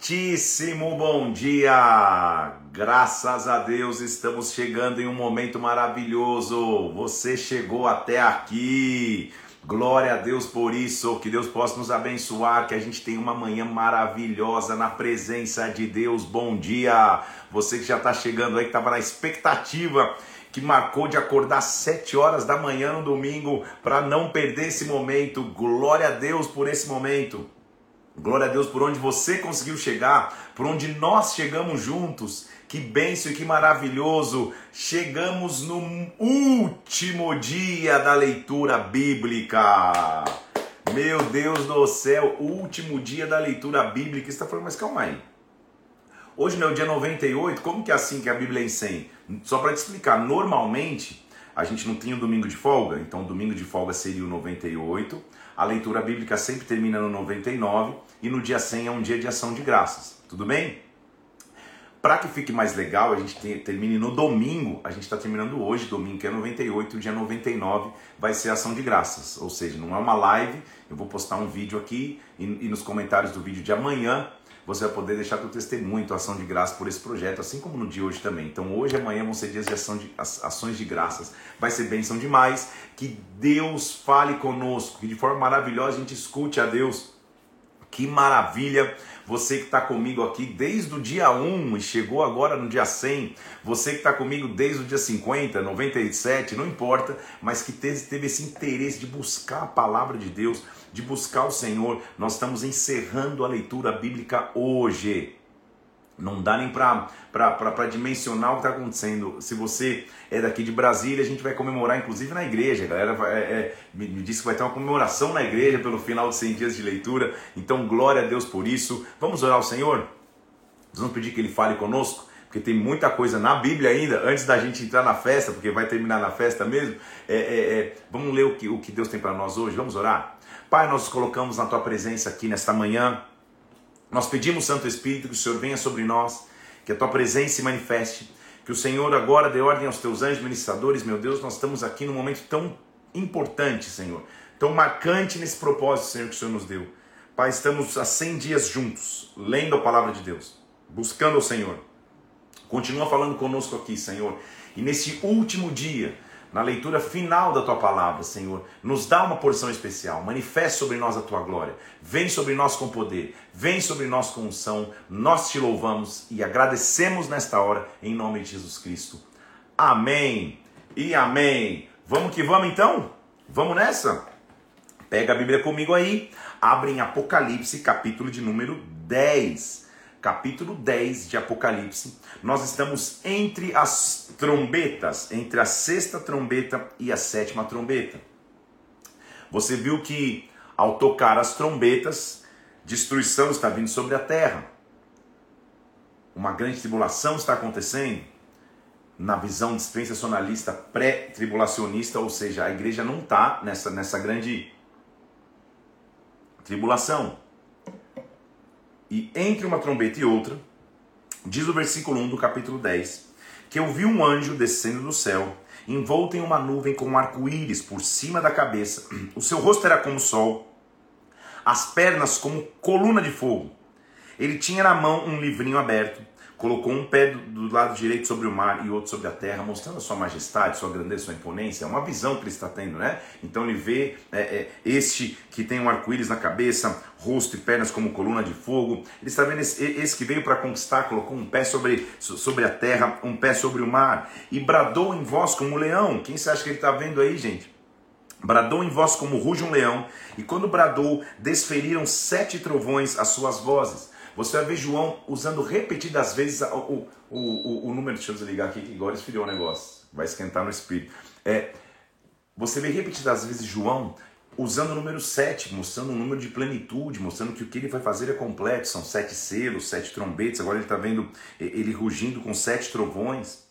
Muitíssimo bom dia! Graças a Deus estamos chegando em um momento maravilhoso. Você chegou até aqui. Glória a Deus por isso, que Deus possa nos abençoar, que a gente tenha uma manhã maravilhosa na presença de Deus. Bom dia! Você que já está chegando aí, que estava na expectativa que marcou de acordar às 7 horas da manhã no domingo para não perder esse momento. Glória a Deus por esse momento. Glória a Deus por onde você conseguiu chegar, por onde nós chegamos juntos. Que benção e que maravilhoso! Chegamos no último dia da leitura bíblica. Meu Deus do céu, último dia da leitura bíblica. Você está falando, mas calma aí. Hoje não é o dia 98, como que é assim que a Bíblia é em 100? Só para te explicar, normalmente a gente não tinha o domingo de folga, então o domingo de folga seria o 98. A leitura bíblica sempre termina no 99 e no dia 100 é um dia de ação de graças. Tudo bem? Para que fique mais legal, a gente tem, termine no domingo, a gente está terminando hoje, domingo que é 98, o dia 99 vai ser ação de graças. Ou seja, não é uma live, eu vou postar um vídeo aqui e, e nos comentários do vídeo de amanhã você vai poder deixar teu testemunho, tua ação de graça por esse projeto, assim como no dia hoje também. Então hoje e amanhã vão ser dias de, ação de ações de graças. Vai ser bênção demais. Que Deus fale conosco, que de forma maravilhosa a gente escute a Deus. Que maravilha! Você que está comigo aqui desde o dia 1 e chegou agora no dia 100, você que está comigo desde o dia 50, 97, não importa, mas que teve esse interesse de buscar a palavra de Deus, de buscar o Senhor. Nós estamos encerrando a leitura bíblica hoje. Não dá nem para dimensionar o que está acontecendo. Se você é daqui de Brasília, a gente vai comemorar, inclusive na igreja. A galera é, é, me, me disse que vai ter uma comemoração na igreja pelo final de 100 dias de leitura. Então, glória a Deus por isso. Vamos orar ao Senhor? Vamos pedir que Ele fale conosco? Porque tem muita coisa na Bíblia ainda, antes da gente entrar na festa, porque vai terminar na festa mesmo. É, é, é vamos ler o que, o que Deus tem para nós hoje? Vamos orar? Pai, nós colocamos na tua presença aqui nesta manhã. Nós pedimos, Santo Espírito, que o Senhor venha sobre nós, que a tua presença se manifeste, que o Senhor agora dê ordem aos teus anjos ministradores. Meu Deus, nós estamos aqui num momento tão importante, Senhor, tão marcante nesse propósito, Senhor, que o Senhor nos deu. Pai, estamos há 100 dias juntos, lendo a palavra de Deus, buscando o Senhor. Continua falando conosco aqui, Senhor. E nesse último dia, na leitura final da tua palavra, Senhor, nos dá uma porção especial. Manifeste sobre nós a tua glória. Vem sobre nós com poder. Vem sobre nós com unção. Nós te louvamos e agradecemos nesta hora, em nome de Jesus Cristo. Amém e amém. Vamos que vamos então? Vamos nessa? Pega a Bíblia comigo aí. Abre em Apocalipse, capítulo de número 10 capítulo 10 de Apocalipse, nós estamos entre as trombetas, entre a sexta trombeta e a sétima trombeta. Você viu que ao tocar as trombetas, destruição está vindo sobre a terra. Uma grande tribulação está acontecendo. Na visão dispensacionalista pré-tribulacionista, ou seja, a igreja não está nessa, nessa grande tribulação. E entre uma trombeta e outra, diz o versículo 1 do capítulo 10, que eu vi um anjo descendo do céu, envolto em uma nuvem com um arco-íris por cima da cabeça. O seu rosto era como o sol, as pernas como coluna de fogo. Ele tinha na mão um livrinho aberto colocou um pé do, do, lado direito sobre o mar e outro sobre a terra, mostrando a sua majestade, sua grandeza, sua imponência. É uma visão que ele está tendo, né? Então ele vê é, é, este que tem um arco-íris na cabeça, rosto e pernas como coluna de fogo. Ele está vendo esse, esse que veio para conquistar, colocou um pé sobre, sobre a terra, um pé sobre o mar e bradou em voz como um leão. Quem você acha que ele está vendo aí, gente? Bradou em voz como ruge um leão, e quando bradou, desferiram sete trovões as suas vozes. Você vai ver João usando repetidas vezes o, o, o, o número. Deixa eu desligar aqui que agora esfriou o negócio. Vai esquentar no espírito. É, você vê repetidas vezes João usando o número 7, mostrando um número de plenitude, mostrando que o que ele vai fazer é completo. São sete selos, sete trombetes. Agora ele está vendo ele rugindo com sete trovões.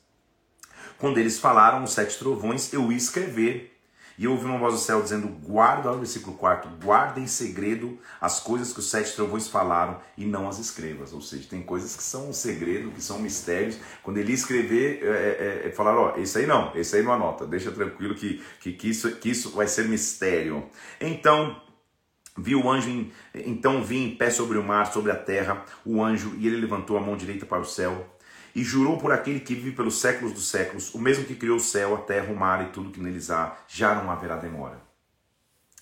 Quando eles falaram os sete trovões, eu ia escrever e eu ouvi uma voz do céu dizendo: Guarda, olha o versículo 4, guarda em segredo as coisas que os sete trovões falaram e não as escrevas. Ou seja, tem coisas que são um segredo, que são mistérios. Quando ele escrever, é, é, é, é falaram: Ó, esse aí não, esse aí não anota, deixa tranquilo que, que, que, isso, que isso vai ser mistério. Então, Vi o anjo, então vi em pé sobre o mar, sobre a terra, o anjo, e ele levantou a mão direita para o céu e jurou por aquele que vive pelos séculos dos séculos, o mesmo que criou o céu, a terra, o mar e tudo que neles há, já não haverá demora.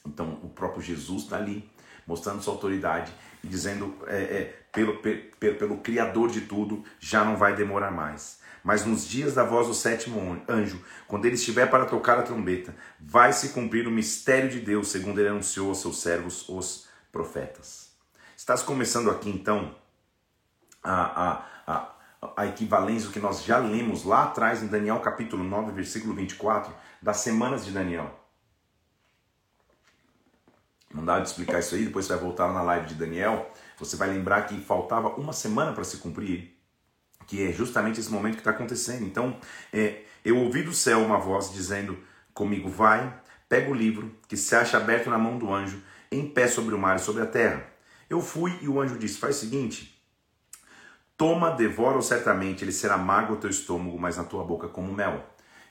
Então, o próprio Jesus está ali, mostrando sua autoridade e dizendo, é, é, pelo, pelo, pelo Criador de tudo, já não vai demorar mais. Mas nos dias da voz do sétimo anjo, quando ele estiver para tocar a trombeta, vai se cumprir o mistério de Deus, segundo ele anunciou aos seus servos, os profetas. Estás começando aqui então a, a, a a equivalência que nós já lemos lá atrás em Daniel capítulo 9, versículo 24, das semanas de Daniel. Não dá de explicar isso aí, depois você vai voltar na live de Daniel, você vai lembrar que faltava uma semana para se cumprir, que é justamente esse momento que está acontecendo. Então, é, eu ouvi do céu uma voz dizendo comigo, vai, pega o livro que se acha aberto na mão do anjo, em pé sobre o mar e sobre a terra. Eu fui e o anjo disse, faz o seguinte, Toma, devora-o certamente, ele será mago ao teu estômago, mas na tua boca como mel.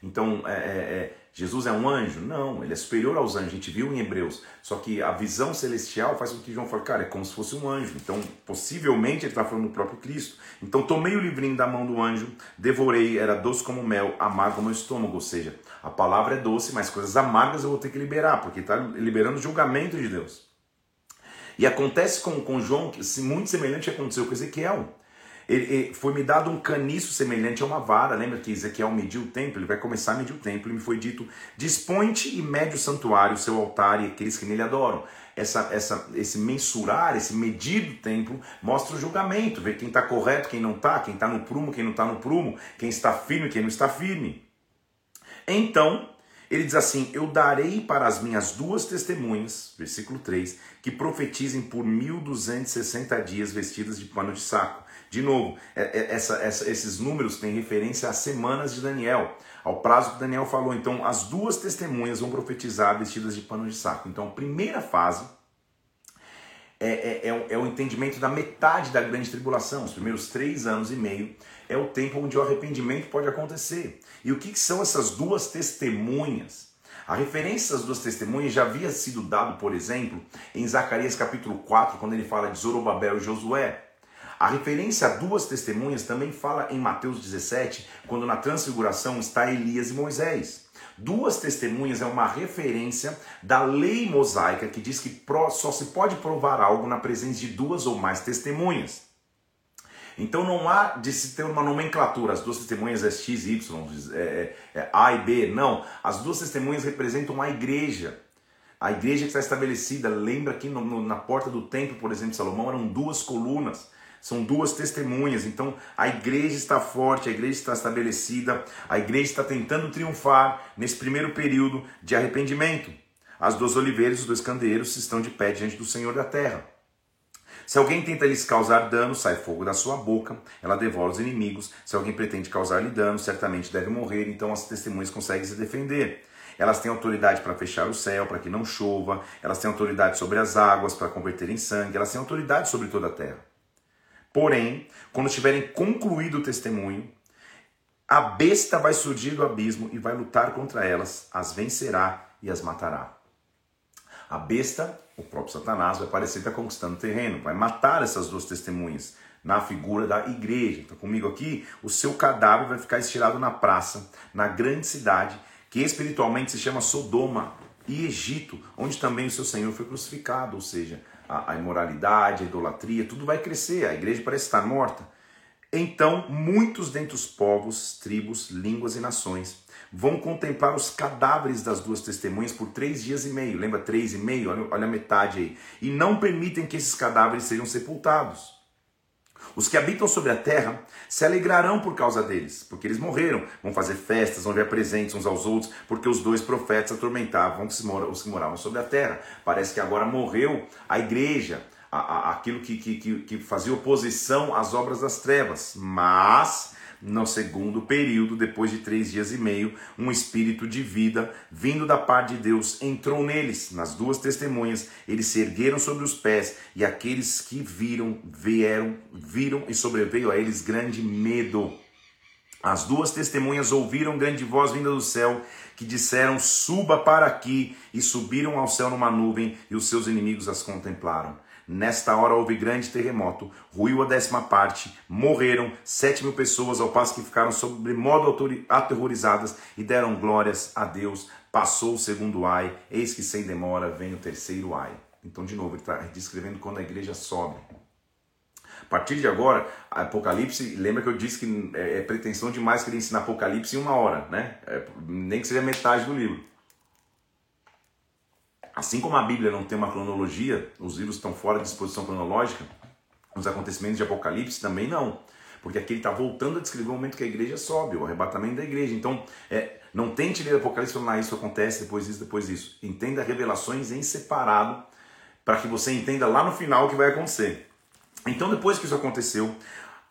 Então, é, é, é, Jesus é um anjo? Não, ele é superior aos anjos, a gente viu em Hebreus. Só que a visão celestial faz com que João fale, cara, é como se fosse um anjo. Então, possivelmente, ele está falando do próprio Cristo. Então, tomei o livrinho da mão do anjo, devorei, era doce como mel, amargo no estômago. Ou seja, a palavra é doce, mas coisas amargas eu vou ter que liberar, porque está liberando o julgamento de Deus. E acontece com, com João, muito semelhante aconteceu com Ezequiel. Ele, ele, foi me dado um caniço semelhante a uma vara. Lembra que Ezequiel mediu o templo? Ele vai começar a medir o templo. E me foi dito: Dispõe-te e mede o santuário, o seu altar e aqueles que nele adoram. Essa, essa, esse mensurar, esse medir do templo, mostra o julgamento, ver quem está correto, quem não está, quem está no prumo, quem não está no prumo, quem está firme, quem não está firme. Então, ele diz assim: Eu darei para as minhas duas testemunhas, versículo 3, que profetizem por 1260 dias vestidas de pano de saco de novo, é, é, essa, essa, esses números têm referência às semanas de Daniel, ao prazo que Daniel falou. Então, as duas testemunhas vão profetizar vestidas de pano de saco. Então, a primeira fase é, é, é, é, o entendimento da metade da grande tribulação, os primeiros três anos e meio, é o tempo onde o arrependimento pode acontecer. E o que, que são essas duas testemunhas? A referência às duas testemunhas já havia sido dado, por exemplo, em Zacarias capítulo 4, quando ele fala de Zorobabel e Josué. A referência a duas testemunhas também fala em Mateus 17, quando na transfiguração está Elias e Moisés. Duas testemunhas é uma referência da lei mosaica que diz que só se pode provar algo na presença de duas ou mais testemunhas. Então não há de se ter uma nomenclatura, as duas testemunhas é X, Y, é, é, é A e B, não. As duas testemunhas representam a igreja. A igreja que está estabelecida, lembra que no, no, na porta do templo, por exemplo, de Salomão, eram duas colunas. São duas testemunhas. Então a igreja está forte, a igreja está estabelecida, a igreja está tentando triunfar nesse primeiro período de arrependimento. As duas oliveiras e os dois candeeiros estão de pé diante do Senhor da terra. Se alguém tenta lhes causar dano, sai fogo da sua boca, ela devora os inimigos. Se alguém pretende causar-lhe dano, certamente deve morrer. Então as testemunhas conseguem se defender. Elas têm autoridade para fechar o céu, para que não chova. Elas têm autoridade sobre as águas, para converter em sangue. Elas têm autoridade sobre toda a terra. Porém, quando tiverem concluído o testemunho, a besta vai surgir do abismo e vai lutar contra elas, as vencerá e as matará. A besta, o próprio Satanás, vai parecer estar conquistando terreno, vai matar essas duas testemunhas na figura da igreja. Então, comigo aqui, o seu cadáver vai ficar estirado na praça, na grande cidade, que espiritualmente se chama Sodoma e Egito, onde também o seu Senhor foi crucificado, ou seja, a, a imoralidade, a idolatria, tudo vai crescer, a igreja parece estar morta. Então, muitos dentre os povos, tribos, línguas e nações vão contemplar os cadáveres das duas testemunhas por três dias e meio. Lembra três e meio? Olha, olha a metade aí. E não permitem que esses cadáveres sejam sepultados. Os que habitam sobre a terra se alegrarão por causa deles, porque eles morreram, vão fazer festas, vão ver presentes uns aos outros, porque os dois profetas atormentavam os que moravam sobre a terra. Parece que agora morreu a igreja, aquilo que, que, que fazia oposição às obras das trevas. Mas no segundo período, depois de três dias e meio, um espírito de vida vindo da parte de Deus entrou neles, nas duas testemunhas. Eles se ergueram sobre os pés e aqueles que viram, vieram, viram e sobreveio a eles grande medo. As duas testemunhas ouviram grande voz vinda do céu, que disseram: Suba para aqui, e subiram ao céu numa nuvem, e os seus inimigos as contemplaram. Nesta hora houve grande terremoto, ruiu a décima parte, morreram sete mil pessoas, ao passo que ficaram sobre modo aterrorizadas e deram glórias a Deus. Passou o segundo ai, eis que sem demora vem o terceiro ai. Então, de novo, ele está descrevendo quando a igreja sobe. A partir de agora, Apocalipse, lembra que eu disse que é, é pretensão demais que ele ensina Apocalipse em uma hora, né? É, nem que seja metade do livro. Assim como a Bíblia não tem uma cronologia, os livros estão fora de disposição cronológica, os acontecimentos de Apocalipse também não. Porque aqui ele está voltando a descrever o momento que a igreja sobe, o arrebatamento da igreja. Então, é, não tente ler Apocalipse falando, ah, isso acontece, depois isso, depois isso. Entenda revelações em separado, para que você entenda lá no final o que vai acontecer. Então, depois que isso aconteceu,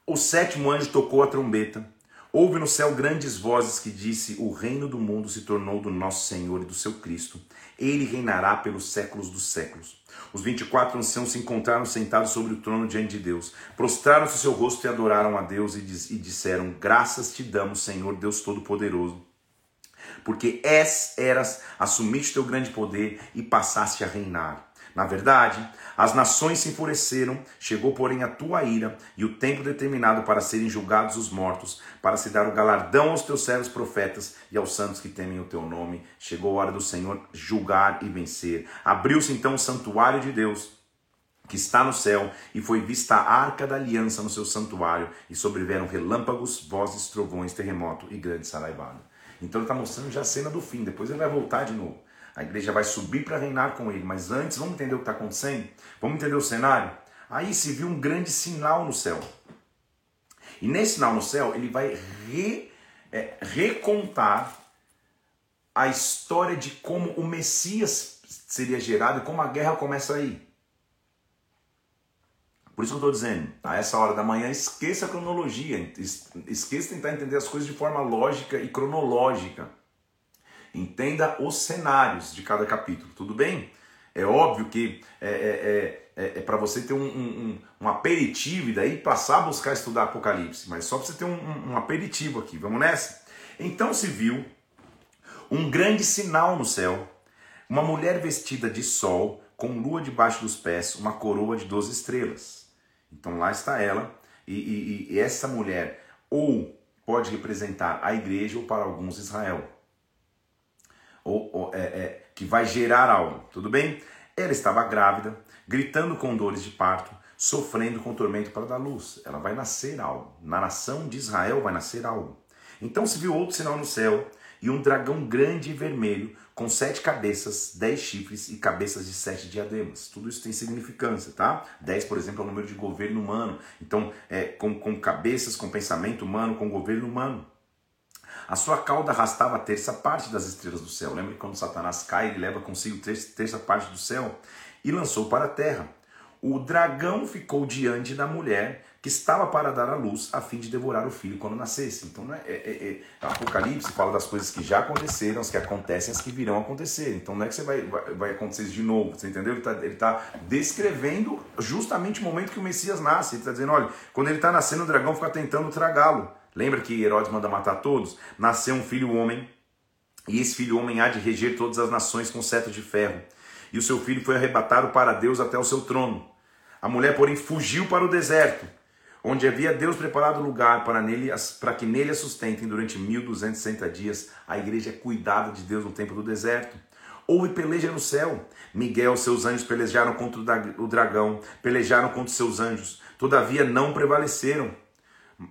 o sétimo anjo tocou a trombeta. Houve no céu grandes vozes que disse: O reino do mundo se tornou do nosso Senhor e do seu Cristo ele reinará pelos séculos dos séculos. Os 24 anciãos se encontraram sentados sobre o trono diante de Deus. Prostraram-se seu rosto e adoraram a Deus e, e disseram: Graças te damos, Senhor Deus Todo-Poderoso, porque és, eras, assumiste teu grande poder e passaste a reinar. Na verdade, as nações se enfureceram, chegou, porém, a tua ira e o tempo determinado para serem julgados os mortos, para se dar o galardão aos teus servos profetas e aos santos que temem o teu nome. Chegou a hora do Senhor julgar e vencer. Abriu-se então o santuário de Deus que está no céu, e foi vista a arca da aliança no seu santuário, e sobreviveram relâmpagos, vozes, trovões, terremoto e grande saraivada. Então ele está mostrando já a cena do fim, depois ele vai voltar de novo. A igreja vai subir para reinar com ele. Mas antes, vamos entender o que está acontecendo? Vamos entender o cenário? Aí se viu um grande sinal no céu. E nesse sinal no céu, ele vai re, é, recontar a história de como o Messias seria gerado e como a guerra começa aí. Por isso que eu estou dizendo, a essa hora da manhã, esqueça a cronologia, esqueça tentar entender as coisas de forma lógica e cronológica. Entenda os cenários de cada capítulo, tudo bem? É óbvio que é, é, é, é, é para você ter um, um, um, aperitivo e daí passar a buscar estudar Apocalipse, mas só para você ter um, um aperitivo aqui, vamos nessa? Então se viu um grande sinal no céu, uma mulher vestida de sol, com lua debaixo dos pés, uma coroa de 12 estrelas. Então lá está ela, e, e, e essa mulher ou pode representar a igreja ou para alguns Israel ou, ou é, é, que vai gerar algo, tudo bem? Ela estava grávida, gritando com dores de parto, sofrendo com tormento para dar luz. Ela vai nascer algo. Na nação de Israel vai nascer algo. Então se viu outro sinal no céu e um dragão grande e vermelho com sete cabeças, dez chifres e cabeças de sete diademas. Tudo isso tem significância, tá? Dez, por exemplo, é o número de governo humano. Então, é, com, com cabeças, com pensamento humano, com governo humano. A sua cauda arrastava a terça parte das estrelas do céu. Lembra que quando Satanás cai, ele leva consigo terça parte do céu e lançou para a terra. O dragão ficou diante da mulher que estava para dar à luz a fim de devorar o filho quando nascesse. Então, né, é, é, é, Apocalipse fala das coisas que já aconteceram, as que acontecem, as que virão acontecer. Então, não é que você vai, vai, vai acontecer isso de novo, você entendeu? Ele está tá descrevendo justamente o momento que o Messias nasce. Ele está dizendo: olha, quando ele está nascendo, o dragão fica tentando tragá-lo. Lembra que Herodes manda matar todos? Nasceu um filho homem, e esse filho homem há de reger todas as nações com cetro de ferro. E o seu filho foi arrebatado para Deus até o seu trono. A mulher, porém, fugiu para o deserto, onde havia Deus preparado lugar para, nele, para que nele a sustentem durante 1260 dias. A igreja é cuidada de Deus no tempo do deserto. Houve peleja no céu. Miguel, seus anjos pelejaram contra o dragão, pelejaram contra seus anjos. Todavia não prevaleceram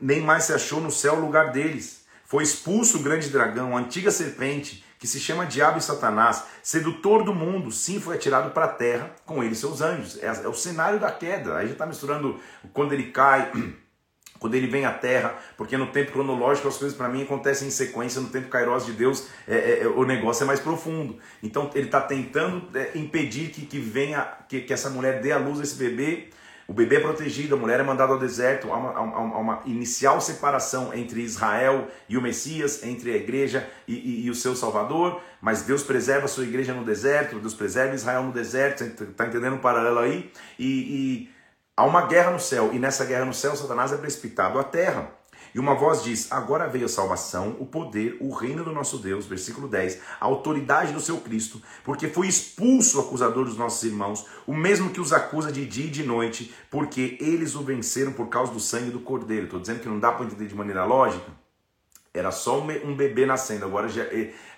nem mais se achou no céu o lugar deles. Foi expulso o grande dragão, a antiga serpente, que se chama Diabo e Satanás, sedutor do mundo, sim, foi atirado para a terra com ele e seus anjos. É, é o cenário da queda. Aí já está misturando quando ele cai, quando ele vem à terra, porque no tempo cronológico as coisas para mim acontecem em sequência, no tempo kairos de Deus é, é, é o negócio é mais profundo. Então ele está tentando é, impedir que, que venha, que, que essa mulher dê à luz esse bebê o bebê é protegido, a mulher é mandada ao deserto, há uma, há uma inicial separação entre Israel e o Messias, entre a igreja e, e, e, o seu Salvador, mas Deus preserva a sua igreja no deserto, Deus preserva Israel no deserto, está entendendo o paralelo aí? E, e há uma guerra no céu, e nessa guerra no céu, Satanás é precipitado à terra. E uma voz diz: Agora veio a salvação, o poder, o reino do nosso Deus, versículo 10, a autoridade do seu Cristo, porque foi expulso o acusador dos nossos irmãos, o mesmo que os acusa de dia e de noite, porque eles o venceram por causa do sangue do Cordeiro. Estou dizendo que não dá para entender de maneira lógica. Era só um bebê nascendo, agora já,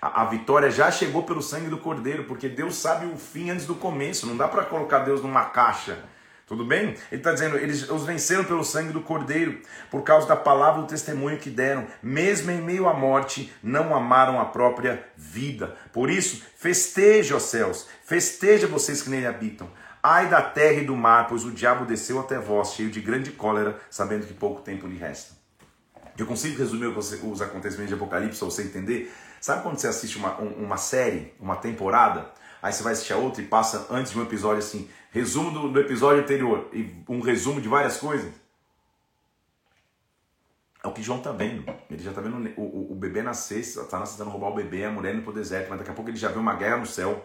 a vitória já chegou pelo sangue do Cordeiro, porque Deus sabe o fim antes do começo, não dá para colocar Deus numa caixa tudo bem? Ele está dizendo, eles os venceram pelo sangue do Cordeiro, por causa da palavra do testemunho que deram, mesmo em meio à morte, não amaram a própria vida. Por isso, festeja, os céus, festeja vocês que nele habitam. Ai da terra e do mar, pois o diabo desceu até vós, cheio de grande cólera, sabendo que pouco tempo lhe resta. Eu consigo resumir os acontecimentos de Apocalipse para você entender? Sabe quando você assiste uma, uma série, uma temporada, aí você vai assistir a outra e passa antes de um episódio assim, resumo do, do episódio anterior e um resumo de várias coisas. É o que João está vendo. Ele já está vendo o, o, o, bebê nascer, Satanás tentando roubar o bebê, a mulher indo para o deserto, mas daqui a pouco ele já vê uma guerra no céu.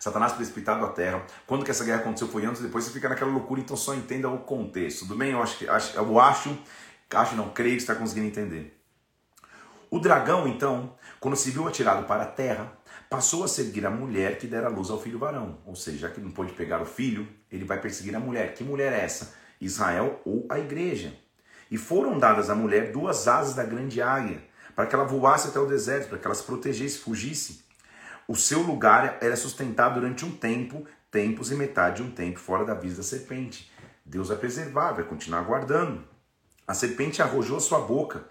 Satanás precipitado à terra. Quando que essa guerra aconteceu foi antes, depois você fica naquela loucura, então só entenda o contexto. Tudo bem? Eu acho que acho, eu acho, acho não, creio que está conseguindo entender. O dragão, então, quando se viu atirado para a terra, passou a seguir a mulher que dera luz ao filho varão. Ou seja, já que não pôde pegar o filho, ele vai perseguir a mulher. Que mulher é essa? Israel ou a igreja. E foram dadas à mulher duas asas da grande águia, para que ela voasse até o deserto, para que ela se protegesse, fugisse. O seu lugar era sustentado durante um tempo, tempos e metade de um tempo, fora da vista da serpente. Deus vai preservar, vai continuar guardando. A serpente arrojou a sua boca,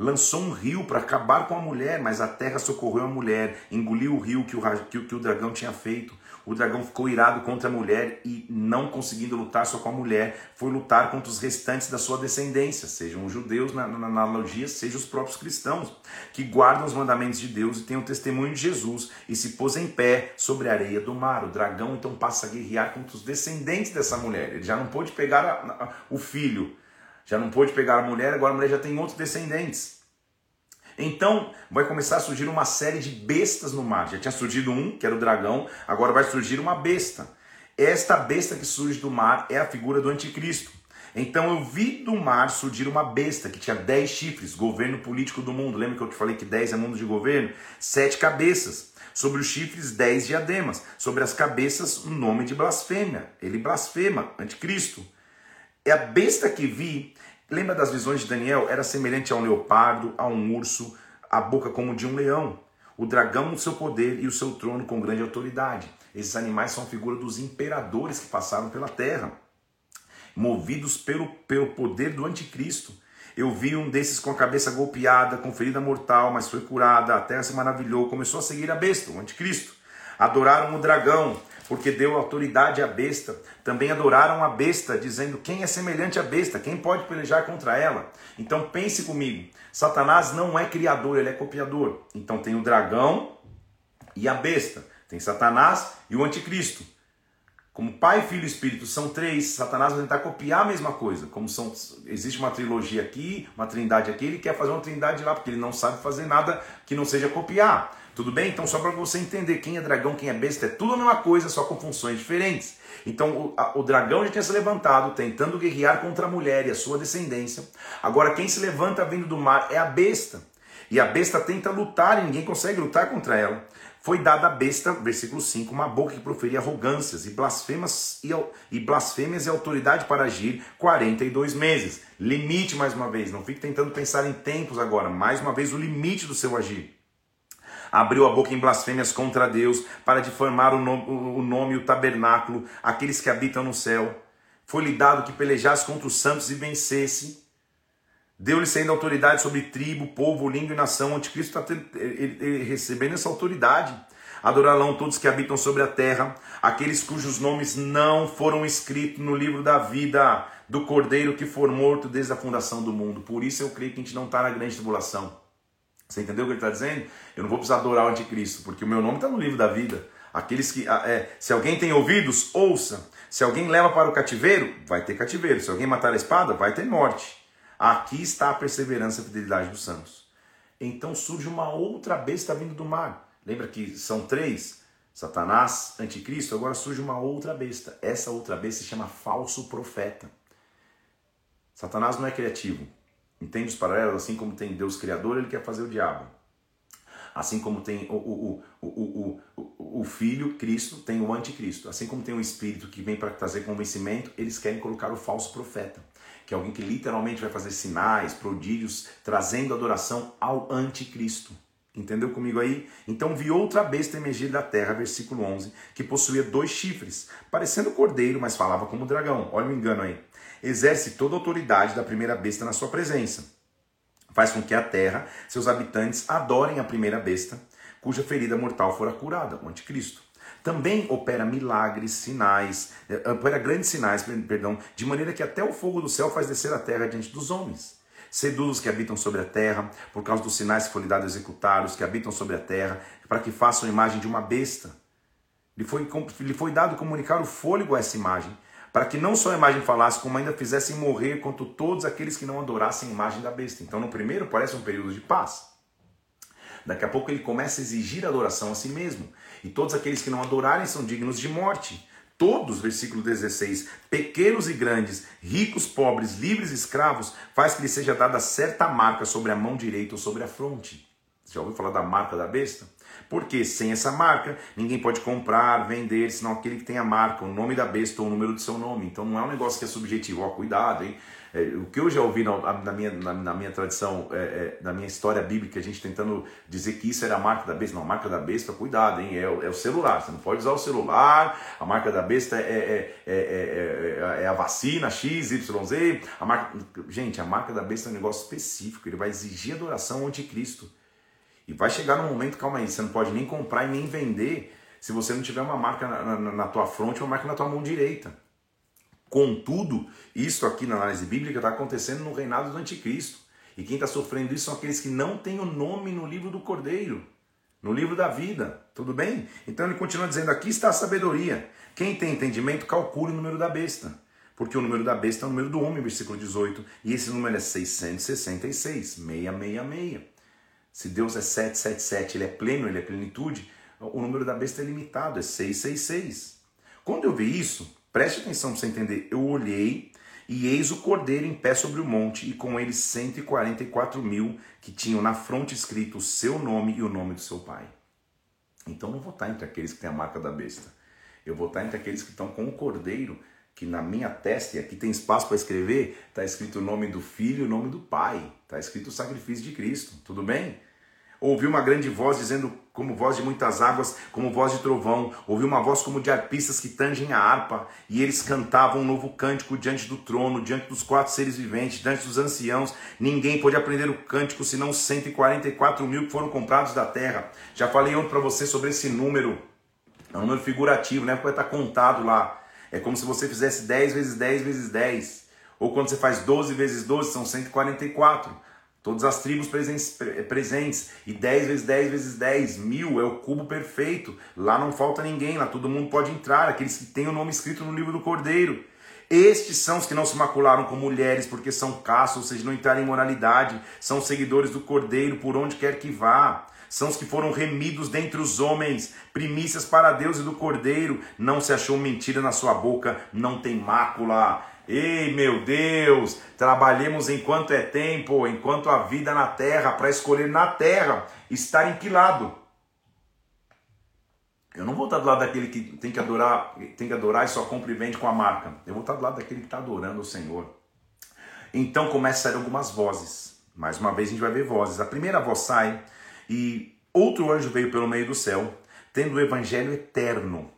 lançou um rio para acabar com a mulher, mas a terra socorreu a mulher, engoliu o rio que o, que, o dragão tinha feito. O dragão ficou irado contra a mulher e, não conseguindo lutar só com a mulher, foi lutar contra os restantes da sua descendência, sejam os judeus na, na, na analogia, sejam os próprios cristãos, que guardam os mandamentos de Deus e têm o testemunho de Jesus, e se pôs em pé sobre a areia do mar. O dragão então passa a guerrear contra os descendentes dessa mulher. Ele já não pôde pegar a, a, o filho, já não pôde pegar a mulher, agora a mulher já tem outros descendentes. Então vai começar a surgir uma série de bestas no mar. Já tinha surgido um, que era o dragão, agora vai surgir uma besta. Esta besta que surge do mar é a figura do anticristo. Então eu vi do mar surgir uma besta que tinha dez chifres, governo político do mundo. Lembra que eu te falei que dez é mundo de governo? Sete cabeças. Sobre os chifres, dez diademas. Sobre as cabeças, um nome de blasfêmia. Ele blasfema, anticristo. É a besta que vi Lembra das visões de Daniel? Era semelhante a um leopardo, a um urso, a boca como de um leão. O dragão, o seu poder e o seu trono com grande autoridade. Esses animais são a figura dos imperadores que passaram pela terra, movidos pelo, pelo poder do anticristo. Eu vi um desses com a cabeça golpeada, com ferida mortal, mas foi curada, a terra se maravilhou, começou a seguir a besta, o anticristo. Adoraram o dragão, porque deu autoridade à besta. Também adoraram a besta, dizendo: quem é semelhante à besta? Quem pode pelejar contra ela? Então pense comigo: Satanás não é criador, ele é copiador. Então tem o dragão e a besta, tem Satanás e o anticristo. Como Pai, Filho e Espírito são três, Satanás vai tentar copiar a mesma coisa. Como são, existe uma trilogia aqui, uma trindade aqui, ele quer fazer uma trindade lá, porque ele não sabe fazer nada que não seja copiar. Tudo bem? Então, só para você entender quem é dragão, quem é besta, é tudo a mesma coisa, só com funções diferentes. Então, o, a, o dragão já tinha se levantado, tentando guerrear contra a mulher e a sua descendência. Agora, quem se levanta vindo do mar é a besta. E a besta tenta lutar e ninguém consegue lutar contra ela. Foi dada à besta, versículo 5, uma boca que proferia arrogâncias e blasfemas e, e blasfêmias e autoridade para agir 42 meses. Limite mais uma vez, não fique tentando pensar em tempos agora, mais uma vez o limite do seu agir abriu a boca em blasfêmias contra Deus, para difamar o nome, o nome e o tabernáculo, aqueles que habitam no céu. Foi-lhe dado que pelejasse contra os santos e vencesse. Deu-lhe sendo autoridade sobre tribo, povo, língua e nação. O anticristo está recebendo essa autoridade. Adorarão todos que habitam sobre a terra, aqueles cujos nomes não foram escritos no livro da vida do Cordeiro que for morto desde a fundação do mundo. Por isso eu creio que a gente não está na grande tribulação. Você entendeu o que ele está dizendo? Eu não vou precisar adorar o anticristo, porque o meu nome está no livro da vida. Aqueles que. É, se alguém tem ouvidos, ouça. Se alguém leva para o cativeiro, vai ter cativeiro. Se alguém matar a espada, vai ter morte. Aqui está a perseverança e a fidelidade dos santos. Então surge uma outra besta vindo do mar. Lembra que são três? Satanás, anticristo, agora surge uma outra besta. Essa outra besta se chama falso profeta. Satanás não é criativo. Entende os paralelos? Assim como tem Deus Criador, ele quer fazer o diabo. Assim como tem o, o, o, o, o, Filho, Cristo, tem o Anticristo. Assim como tem o Espírito que vem para trazer convencimento, eles querem colocar o falso profeta, que é alguém que literalmente vai fazer sinais, prodígios, trazendo adoração ao Anticristo. Entendeu comigo aí? Então vi outra besta emergir da terra, versículo 11, que possuía dois chifres, parecendo cordeiro, mas falava como dragão. Olha o engano aí. Exerce toda a autoridade da primeira besta na sua presença faz com que a terra, seus habitantes, adorem a primeira besta, cuja ferida mortal fora curada, o anticristo. Também opera milagres, sinais, eh, opera grandes sinais, perdão, de maneira que até o fogo do céu faz descer a terra diante dos homens. Seduz os que habitam sobre a terra, por causa dos sinais que foi lhe dado executar, os que habitam sobre a terra, para que façam imagem de uma besta. Lhe foi, lhe foi dado comunicar o fôlego a essa imagem, para que não só a imagem falasse, como ainda fizessem morrer quanto todos aqueles que não adorassem a imagem da besta. Então, no primeiro, parece um período de paz. Daqui a pouco ele começa a exigir adoração a si mesmo. E todos aqueles que não adorarem são dignos de morte. Todos, versículo 16, pequenos e grandes, ricos, pobres, livres, escravos, faz que lhe seja dada certa marca sobre a mão direita ou sobre a fronte. Você já ouviu falar da marca da besta? Porque sem essa marca, ninguém pode comprar, vender, senão aquele que tem a marca, o nome da besta ou o número do seu nome. Então não é um negócio que é subjetivo. Ó, cuidado, hein? É, o que eu já ouvi na, na minha, na, na, minha tradição, é, é, na minha história bíblica, a gente tentando dizer que isso era a marca da besta. Não, a marca da besta, cuidado, hein? É, é o celular. Você não pode usar o celular. A marca da besta é, é, é a vacina X, Y, Z. A marca... Gente, a marca da besta é um negócio específico. Ele vai exigir adoração ao anticristo. E vai chegar num momento, calma aí, você não pode nem comprar e nem vender se você não tiver uma marca na, na, na tua fronte, uma marca na tua mão direita. Contudo, isso aqui na análise bíblica está acontecendo no reinado do anticristo. E quem está sofrendo isso são aqueles que não têm o nome no livro do Cordeiro, no livro da vida. Tudo bem? Então ele continua dizendo: aqui está a sabedoria. Quem tem entendimento, calcule o número da besta. Porque o número da besta é o número do homem, versículo 18. E esse número é 666, 666. Se Deus é 777, ele é pleno, ele é plenitude, o número da besta é limitado, é 666. Quando eu vi isso, preste atenção para você entender. Eu olhei e eis o cordeiro em pé sobre o monte, e com ele 144 mil que tinham na fronte escrito o seu nome e o nome do seu pai. Então não vou estar entre aqueles que têm a marca da besta. Eu vou estar entre aqueles que estão com o cordeiro, que na minha testa, e aqui tem espaço para escrever, está escrito o nome do filho e o nome do pai. Está escrito o sacrifício de Cristo. Tudo bem? Ouvi uma grande voz dizendo, como voz de muitas águas, como voz de trovão. Ouvi uma voz como de arpistas que tangem a harpa. E eles cantavam um novo cântico diante do trono, diante dos quatro seres viventes, diante dos anciãos. Ninguém pôde aprender o cântico senão 144 mil que foram comprados da terra. Já falei ontem para você sobre esse número. É um número figurativo, né? Porque está contado lá. É como se você fizesse 10 vezes 10 vezes 10. Ou quando você faz 12 vezes 12, são 144. Todas as tribos presentes, presentes. E 10 vezes 10 vezes 10, mil é o cubo perfeito. Lá não falta ninguém, lá todo mundo pode entrar, aqueles que têm o nome escrito no livro do Cordeiro. Estes são os que não se macularam com mulheres, porque são caços, ou seja, não entraram em moralidade, são seguidores do Cordeiro por onde quer que vá. São os que foram remidos dentre os homens, primícias para Deus e do Cordeiro. Não se achou mentira na sua boca, não tem mácula. Ei, meu Deus, trabalhemos enquanto é tempo, enquanto a vida na terra, para escolher na terra estar em que lado? Eu não vou estar do lado daquele que tem que adorar, tem que adorar e só compra e vende com a marca. Eu vou estar do lado daquele que está adorando o Senhor. Então começa a sair algumas vozes. Mais uma vez a gente vai ver vozes. A primeira voz sai e outro anjo veio pelo meio do céu, tendo o evangelho eterno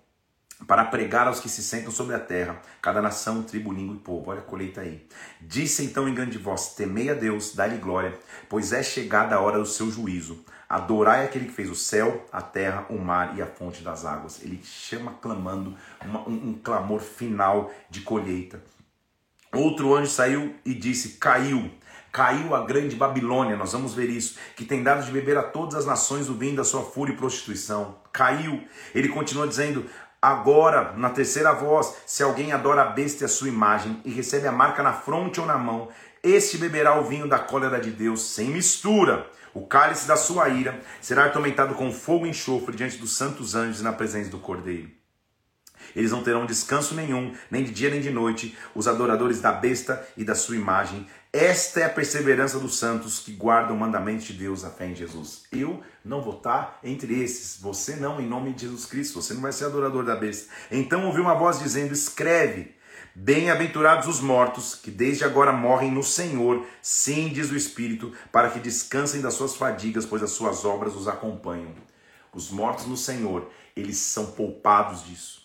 para pregar aos que se sentam sobre a terra, cada nação, tribo, língua e povo. Olha a colheita aí. Disse então em grande voz: Temei a Deus, dai-lhe glória, pois é chegada a hora do seu juízo. Adorai aquele que fez o céu, a terra, o mar e a fonte das águas. Ele chama clamando uma, um, um clamor final de colheita. Outro anjo saiu e disse: Caiu, caiu a grande Babilônia, nós vamos ver isso, que tem dado de beber a todas as nações o vinho da sua fúria e prostituição. Caiu. Ele continua dizendo: Agora, na terceira voz, se alguém adora a besta e a sua imagem e recebe a marca na fronte ou na mão, este beberá o vinho da cólera de Deus sem mistura. O cálice da sua ira será atormentado com fogo e enxofre diante dos santos anjos e na presença do Cordeiro. Eles não terão descanso nenhum, nem de dia nem de noite, os adoradores da besta e da sua imagem, Esta é a perseverança dos santos que guardam o mandamento de Deus, a fé em Jesus. Eu não vou estar entre esses. Você não, em nome de Jesus Cristo. Você não vai ser adorador da besta. Então ouvi uma voz dizendo: Escreve. Bem-aventurados os mortos, que desde agora morrem no Senhor, sim, diz o Espírito, para que descansem das suas fadigas, pois as suas obras os acompanham. Os mortos no Senhor, eles são poupados disso.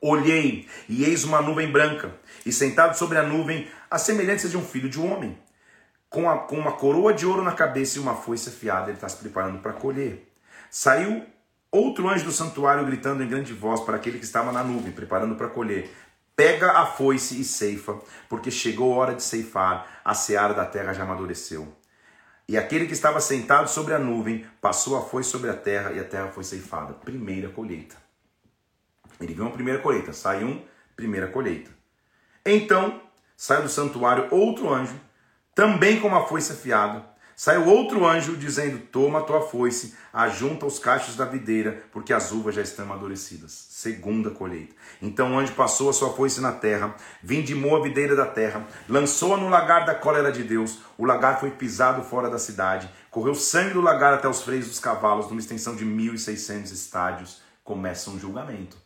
Olhei, e eis uma nuvem branca, e sentado sobre a nuvem, a semelhança de um filho de um homem, com, a, com uma coroa de ouro na cabeça e uma foice afiada, ele está se preparando para colher. Saiu outro anjo do santuário gritando em grande voz para aquele que estava na nuvem, preparando para colher: Pega a foice e ceifa, porque chegou a hora de ceifar, a seara da terra já amadureceu. E aquele que estava sentado sobre a nuvem passou a foice sobre a terra, e a terra foi ceifada. Primeira colheita. Ele viu uma primeira colheita, sai um, primeira colheita. Então sai do santuário outro anjo, também com uma foice afiada. Saiu outro anjo dizendo: Toma a tua foice, ajunta os cachos da videira, porque as uvas já estão amadurecidas. Segunda colheita. Então o anjo passou a sua foice na terra, vindimou a videira da terra, lançou-a no lagar da cólera de Deus. O lagar foi pisado fora da cidade, correu sangue do lagar até os freios dos cavalos, numa extensão de 1.600 estádios. Começa um julgamento.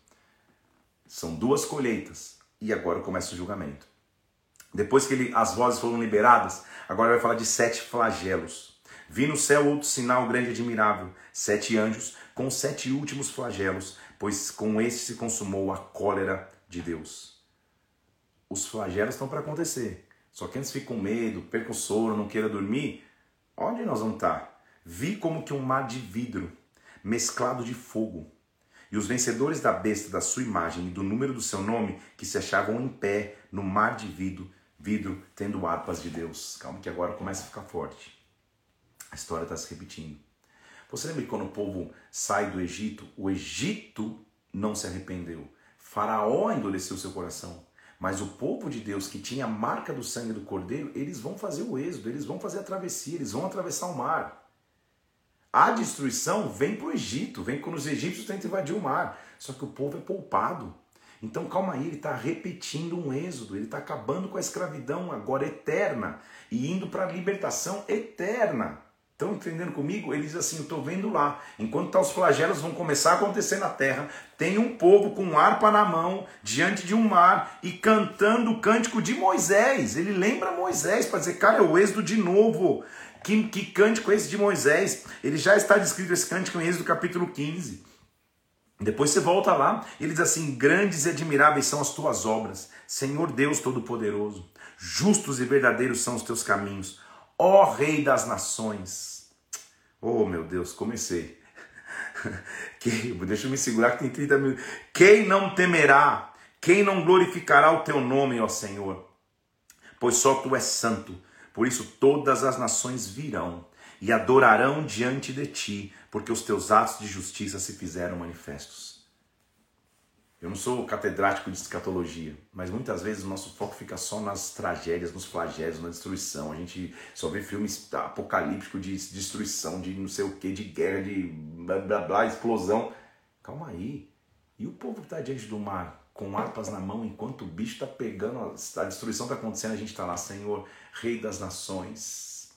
São duas colheitas e agora começa o julgamento. Depois que ele, as vozes foram liberadas, agora vai falar de sete flagelos. Vi no céu outro sinal grande e admirável, sete anjos com sete últimos flagelos, pois com este se consumou a cólera de Deus. Os flagelos estão para acontecer. Só que antes fica com medo, perca o sono, não queira dormir. Onde nós vamos estar? Vi como que um mar de vidro, mesclado de fogo, e os vencedores da besta da sua imagem e do número do seu nome, que se achavam em pé no mar de vidro, vidro tendo harpas de Deus. Calma que agora começa a ficar forte. A história está se repetindo. Você lembra que quando o povo sai do Egito, o Egito não se arrependeu. Faraó endureceu seu coração. Mas o povo de Deus que tinha a marca do sangue do cordeiro, eles vão fazer o êxodo, eles vão fazer a travessia, eles vão atravessar o mar. A destruição vem para o Egito, vem quando os egípcios tentam invadir o mar. Só que o povo é poupado. Então calma aí, ele está repetindo um êxodo, ele está acabando com a escravidão agora eterna e indo para a libertação eterna. Estão entendendo comigo? Ele diz assim: Eu estou vendo lá, enquanto tá os flagelos vão começar a acontecer na terra, tem um povo com harpa na mão, diante de um mar e cantando o cântico de Moisés. Ele lembra Moisés para dizer: Cara, é o êxodo de novo. Que, que cântico é esse de Moisés? Ele já está descrito esse cântico em Êxodo capítulo 15. Depois você volta lá, ele diz assim: Grandes e admiráveis são as tuas obras, Senhor Deus Todo-Poderoso. Justos e verdadeiros são os teus caminhos, ó Rei das nações. Oh meu Deus, comecei. deixa eu me segurar que tem 30 minutos. Quem não temerá? Quem não glorificará o teu nome, ó Senhor? Pois só tu és santo por isso todas as nações virão e adorarão diante de ti, porque os teus atos de justiça se fizeram manifestos. Eu não sou catedrático de escatologia, mas muitas vezes o nosso foco fica só nas tragédias, nos flagelos, na destruição. A gente só vê filmes apocalípticos de destruição, de não sei o que, de guerra, de blá blá blá, explosão. Calma aí. E o povo que está diante do mar? com harpas na mão, enquanto o bicho está pegando, a destruição está acontecendo, a gente está lá, Senhor, Rei das nações.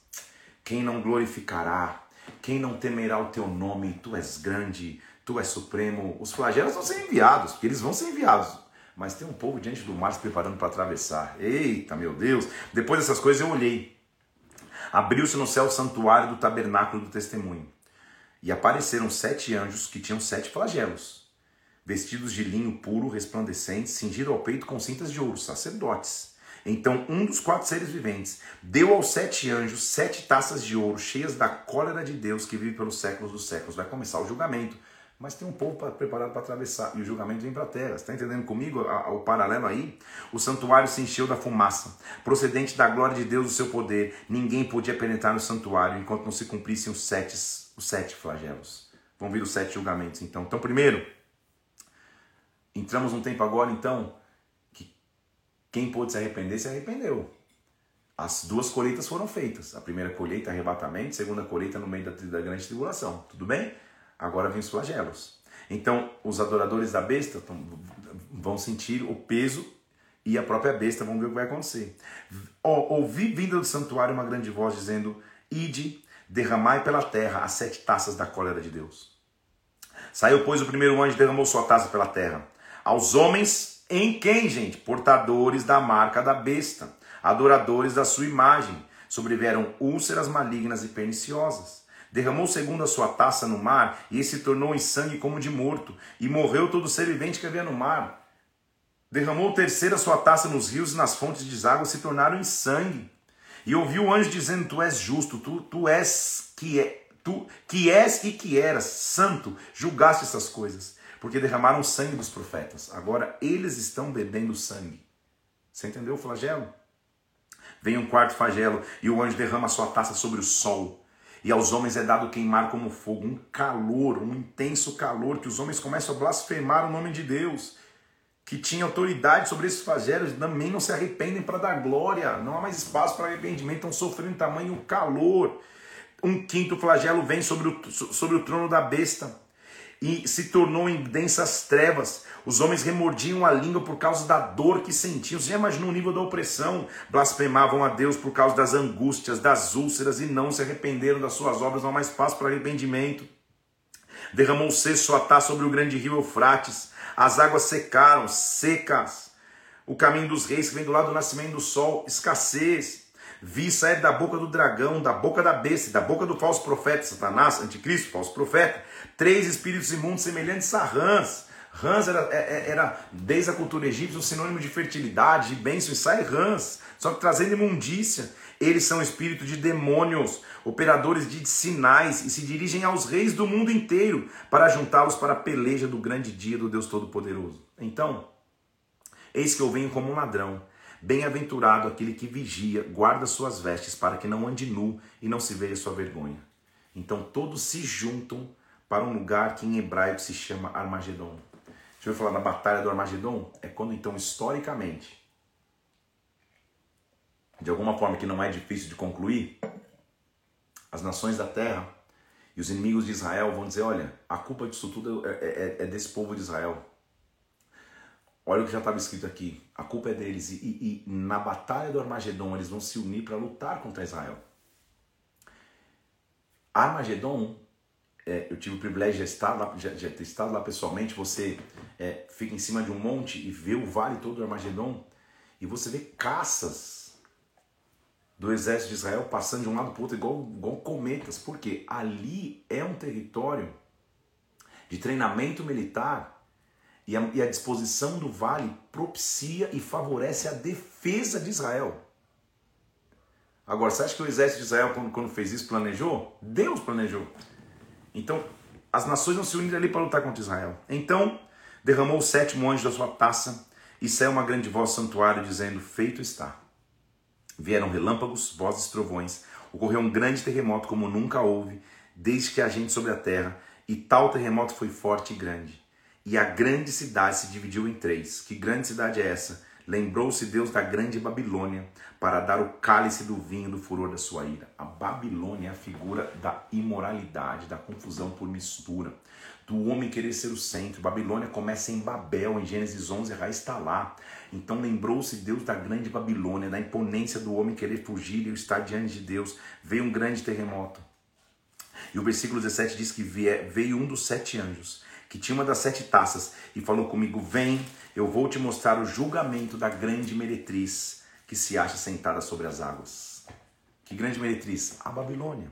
Quem não glorificará? Quem não temerá o teu nome? Tu és grande, tu és supremo. Os flagelos vão ser enviados, porque eles vão ser enviados. Mas tem um povo diante do mar se preparando para atravessar. Eita, meu Deus! Depois dessas coisas eu olhei. Abriu-se no céu o santuário do tabernáculo do testemunho. E apareceram sete anjos que tinham sete flagelos vestidos de linho puro, resplandecente, cingido ao peito com cintas de ouro, sacerdotes. Então um dos quatro seres viventes deu aos sete anjos sete taças de ouro cheias da cólera de Deus que vive pelos séculos dos séculos. Vai começar o julgamento. Mas tem um povo preparado para atravessar e o julgamento vem para a terra. Está entendendo comigo o paralelo aí? O santuário se encheu da fumaça, procedente da glória de Deus, do seu poder. Ninguém podia penetrar no santuário enquanto não se cumprissem os sete, os sete flagelos. Vão vir os sete julgamentos então. Então, primeiro, Entramos num tempo agora, então, quem pôde se arrepender, se arrependeu. As duas colheitas foram feitas. A primeira colheita, arrebatamento, segunda colheita no meio da, da grande tribulação. Tudo bem? Agora vem os flagelos. Então, os adoradores da besta vão sentir o peso e a própria besta, vamos ver o que vai acontecer. ouvi vinda do santuário uma grande voz dizendo: Ide, derramai pela terra as sete taças da cólera de Deus. Saiu, pois, o primeiro anjo e derramou sua taça pela terra. Aos homens, em quem, gente? Portadores da marca da besta, adoradores da sua imagem, sobrevieram úlceras malignas e perniciosas. Derramou segundo a sua taça no mar, e se tornou em sangue como de morto, e morreu todo ser vivente que havia no mar. Derramou terceira sua taça nos rios e nas fontes de água se tornaram em sangue. E ouviu o anjo dizendo: Tu és justo, tu, tu és que é, tu que és e que eras santo, julgaste essas coisas, porque derramaram sangue dos profetas. Agora eles estão bebendo sangue. Você entendeu o flagelo? Vem um quarto flagelo e o anjo derrama sua taça sobre o sol. E aos homens é dado queimar como fogo, um calor, um intenso calor, que os homens começam a blasfemar o nome de Deus que tinha autoridade sobre esses flagelos também não se arrependem para dar glória. Não há mais espaço para arrependimento, estão sofrendo tamanho calor. Um quinto flagelo vem sobre o, sobre o trono da besta e se tornou em densas trevas. Os homens remordiam a língua por causa da dor que sentiam. Você já imaginou o nível da opressão? Blasfemavam a Deus por causa das angústias, das úlceras e não se arrependeram das suas obras. Não há mais espaço para arrependimento. Derramou o cesto sua taça sobre o grande rio Eufrates as águas secaram, secas. O caminho dos reis que vem do lado do nascimento do sol, escassez. Vi sair da boca do dragão, da boca da besta, da boca do falso profeta, Satanás, anticristo, falso profeta, três espíritos imundos semelhantes a rãs. Rãs era, é, é, era, desde a cultura egípcia, um sinônimo de fertilidade, de bênção, e sai rãs, só que trazendo imundícia. Eles são espíritos de demônios, operadores de sinais, e se dirigem aos reis do mundo inteiro para juntá-los para a peleja do grande dia do Deus Todo-Poderoso. Então, eis que eu venho como um ladrão. Bem-aventurado aquele que vigia, guarda suas vestes, para que não ande nu e não se veja sua vergonha. Então todos se juntam para um lugar que em hebraico se chama Armagedon. Deixa eu falar da Batalha do Armagedon. É quando, então, historicamente, de alguma forma que não é difícil de concluir, as nações da terra e os inimigos de Israel vão dizer: olha, a culpa disso tudo é, é, é, é desse povo de Israel. Olha o que já estava escrito aqui: a culpa é deles. E, e, e na batalha do Armagedon eles vão se unir para lutar contra Israel. Armagedon, é, eu tive o privilégio de estar lá, de, ter estado lá pessoalmente. Você é, fica em cima de um monte e vê o vale todo do Armagedon e você vê caças do exército de Israel passando de um lado para o outro igual, igual cometas, porque ali é um território de treinamento militar e a, e a, disposição do vale propicia e favorece a defesa de Israel. Agora, você acha que o exército de Israel, quando, quando fez isso, planejou? Deus planejou. Então, as nações vão se unir ali para lutar contra Israel. Então, derramou o sétimo anjo da sua taça e saiu uma grande voz do santuário dizendo: Feito está. Vieram relâmpagos, vozes, trovões. Ocorreu um grande terremoto como nunca houve, desde que há gente sobre a terra, e tal terremoto foi forte e grande. E a grande cidade se dividiu em três. Que grande cidade é essa? Lembrou-se Deus da grande Babilônia para dar o cálice do vinho do furor da sua ira. A Babilônia é a figura da imoralidade, da confusão por mistura, do homem querer ser o centro. Babilônia começa em Babel, em Gênesis 11, a raiz está lá. Então lembrou-se Deus da grande Babilônia, da imponência do homem querer fugir e estar diante de Deus. Veio um grande terremoto. E o versículo 17 diz que veio um dos sete anjos, que tinha uma das sete taças, e falou comigo: Vem, eu vou te mostrar o julgamento da grande meretriz que se acha sentada sobre as águas. Que grande meretriz? A Babilônia,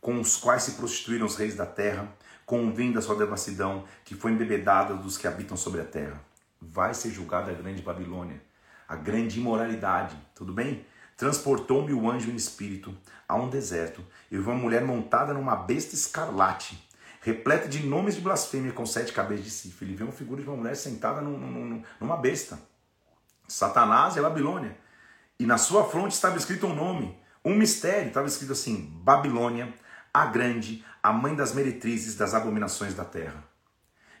com os quais se prostituíram os reis da terra com o vinho da sua devassidão, que foi embebedada dos que habitam sobre a terra. Vai ser julgada a grande Babilônia, a grande imoralidade, tudo bem? Transportou-me o anjo em espírito a um deserto, e vi uma mulher montada numa besta escarlate, repleta de nomes de blasfêmia, com sete cabeças de chifre. Ele viu uma figura de uma mulher sentada num, num, numa besta. Satanás a Babilônia. E na sua fronte estava escrito um nome, um mistério. Estava escrito assim: Babilônia, a grande, a mãe das meretrizes das abominações da terra.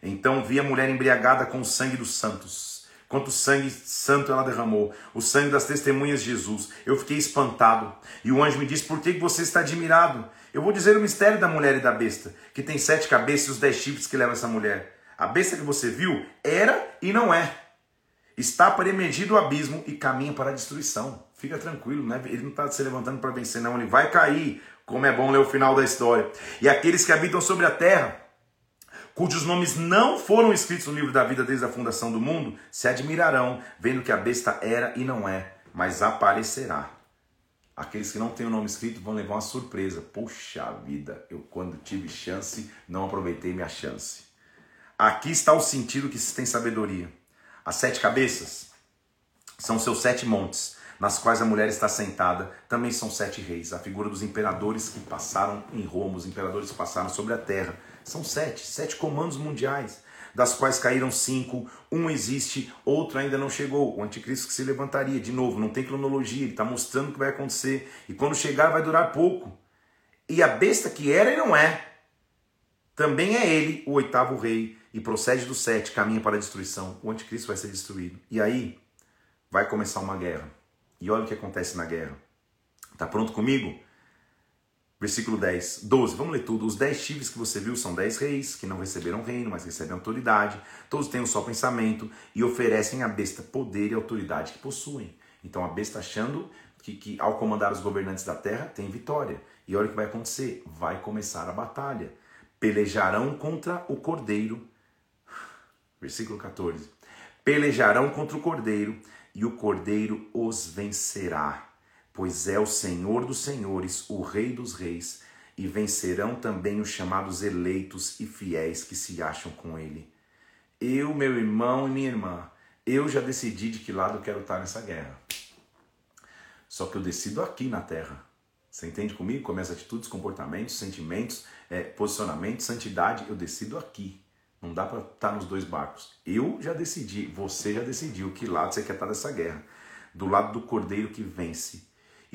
Então vi a mulher embriagada com o sangue dos santos. Quanto sangue santo ela derramou, o sangue das testemunhas de Jesus. Eu fiquei espantado. E o anjo me disse: Por que você está admirado? Eu vou dizer o mistério da mulher e da besta, que tem sete cabeças e os dez chifres que leva essa mulher. A besta que você viu era e não é. está para emergir do abismo e caminha para a destruição. Fica tranquilo, né? ele não está se levantando para vencer, não. Ele vai cair, como é bom ler o final da história. E aqueles que habitam sobre a terra, cujos nomes não foram escritos no livro da vida desde a fundação do mundo, se admirarão, vendo que a besta era e não é, mas aparecerá. Aqueles que não têm o nome escrito vão levar uma surpresa. Poxa vida, eu quando tive chance, não aproveitei minha chance. Aqui está o sentido que se tem sabedoria. As sete cabeças são seus sete montes, nas quais a mulher está sentada. Também são sete reis, a figura dos imperadores que passaram em Roma, os imperadores que passaram sobre a terra. São sete, sete comandos mundiais das quais caíram cinco, um existe, outro ainda não chegou, o anticristo que se levantaria, de novo, não tem cronologia, ele está mostrando o que vai acontecer, e quando chegar vai durar pouco. E a besta que era e não é, também é ele, o oitavo rei, e procede do sete, caminha para a destruição, o anticristo vai ser destruído. E aí vai começar uma guerra. E olha o que acontece na guerra. Está pronto comigo? Versículo 10, 12, vamos ler tudo. Os dez chifres que você viu são dez reis, que não receberam reino, mas recebem autoridade. Todos têm um só pensamento e oferecem à besta poder e autoridade que possuem. Então a besta achando que, que ao comandar os governantes da terra tem vitória. E olha o que vai acontecer: vai começar a batalha. Pelejarão contra o cordeiro. Versículo 14: Pelejarão contra o cordeiro e o cordeiro os vencerá pois é o Senhor dos senhores, o Rei dos reis, e vencerão também os chamados eleitos e fiéis que se acham com ele. Eu, meu irmão e minha irmã, eu já decidi de que lado quero estar nessa guerra. Só que eu decido aqui na terra. Você entende comigo? Com minhas atitudes, comportamentos, sentimentos, é, posicionamentos, santidade, eu decido aqui. Não dá para estar nos dois barcos. Eu já decidi, você já decidiu que lado você quer estar nessa guerra. Do lado do cordeiro que vence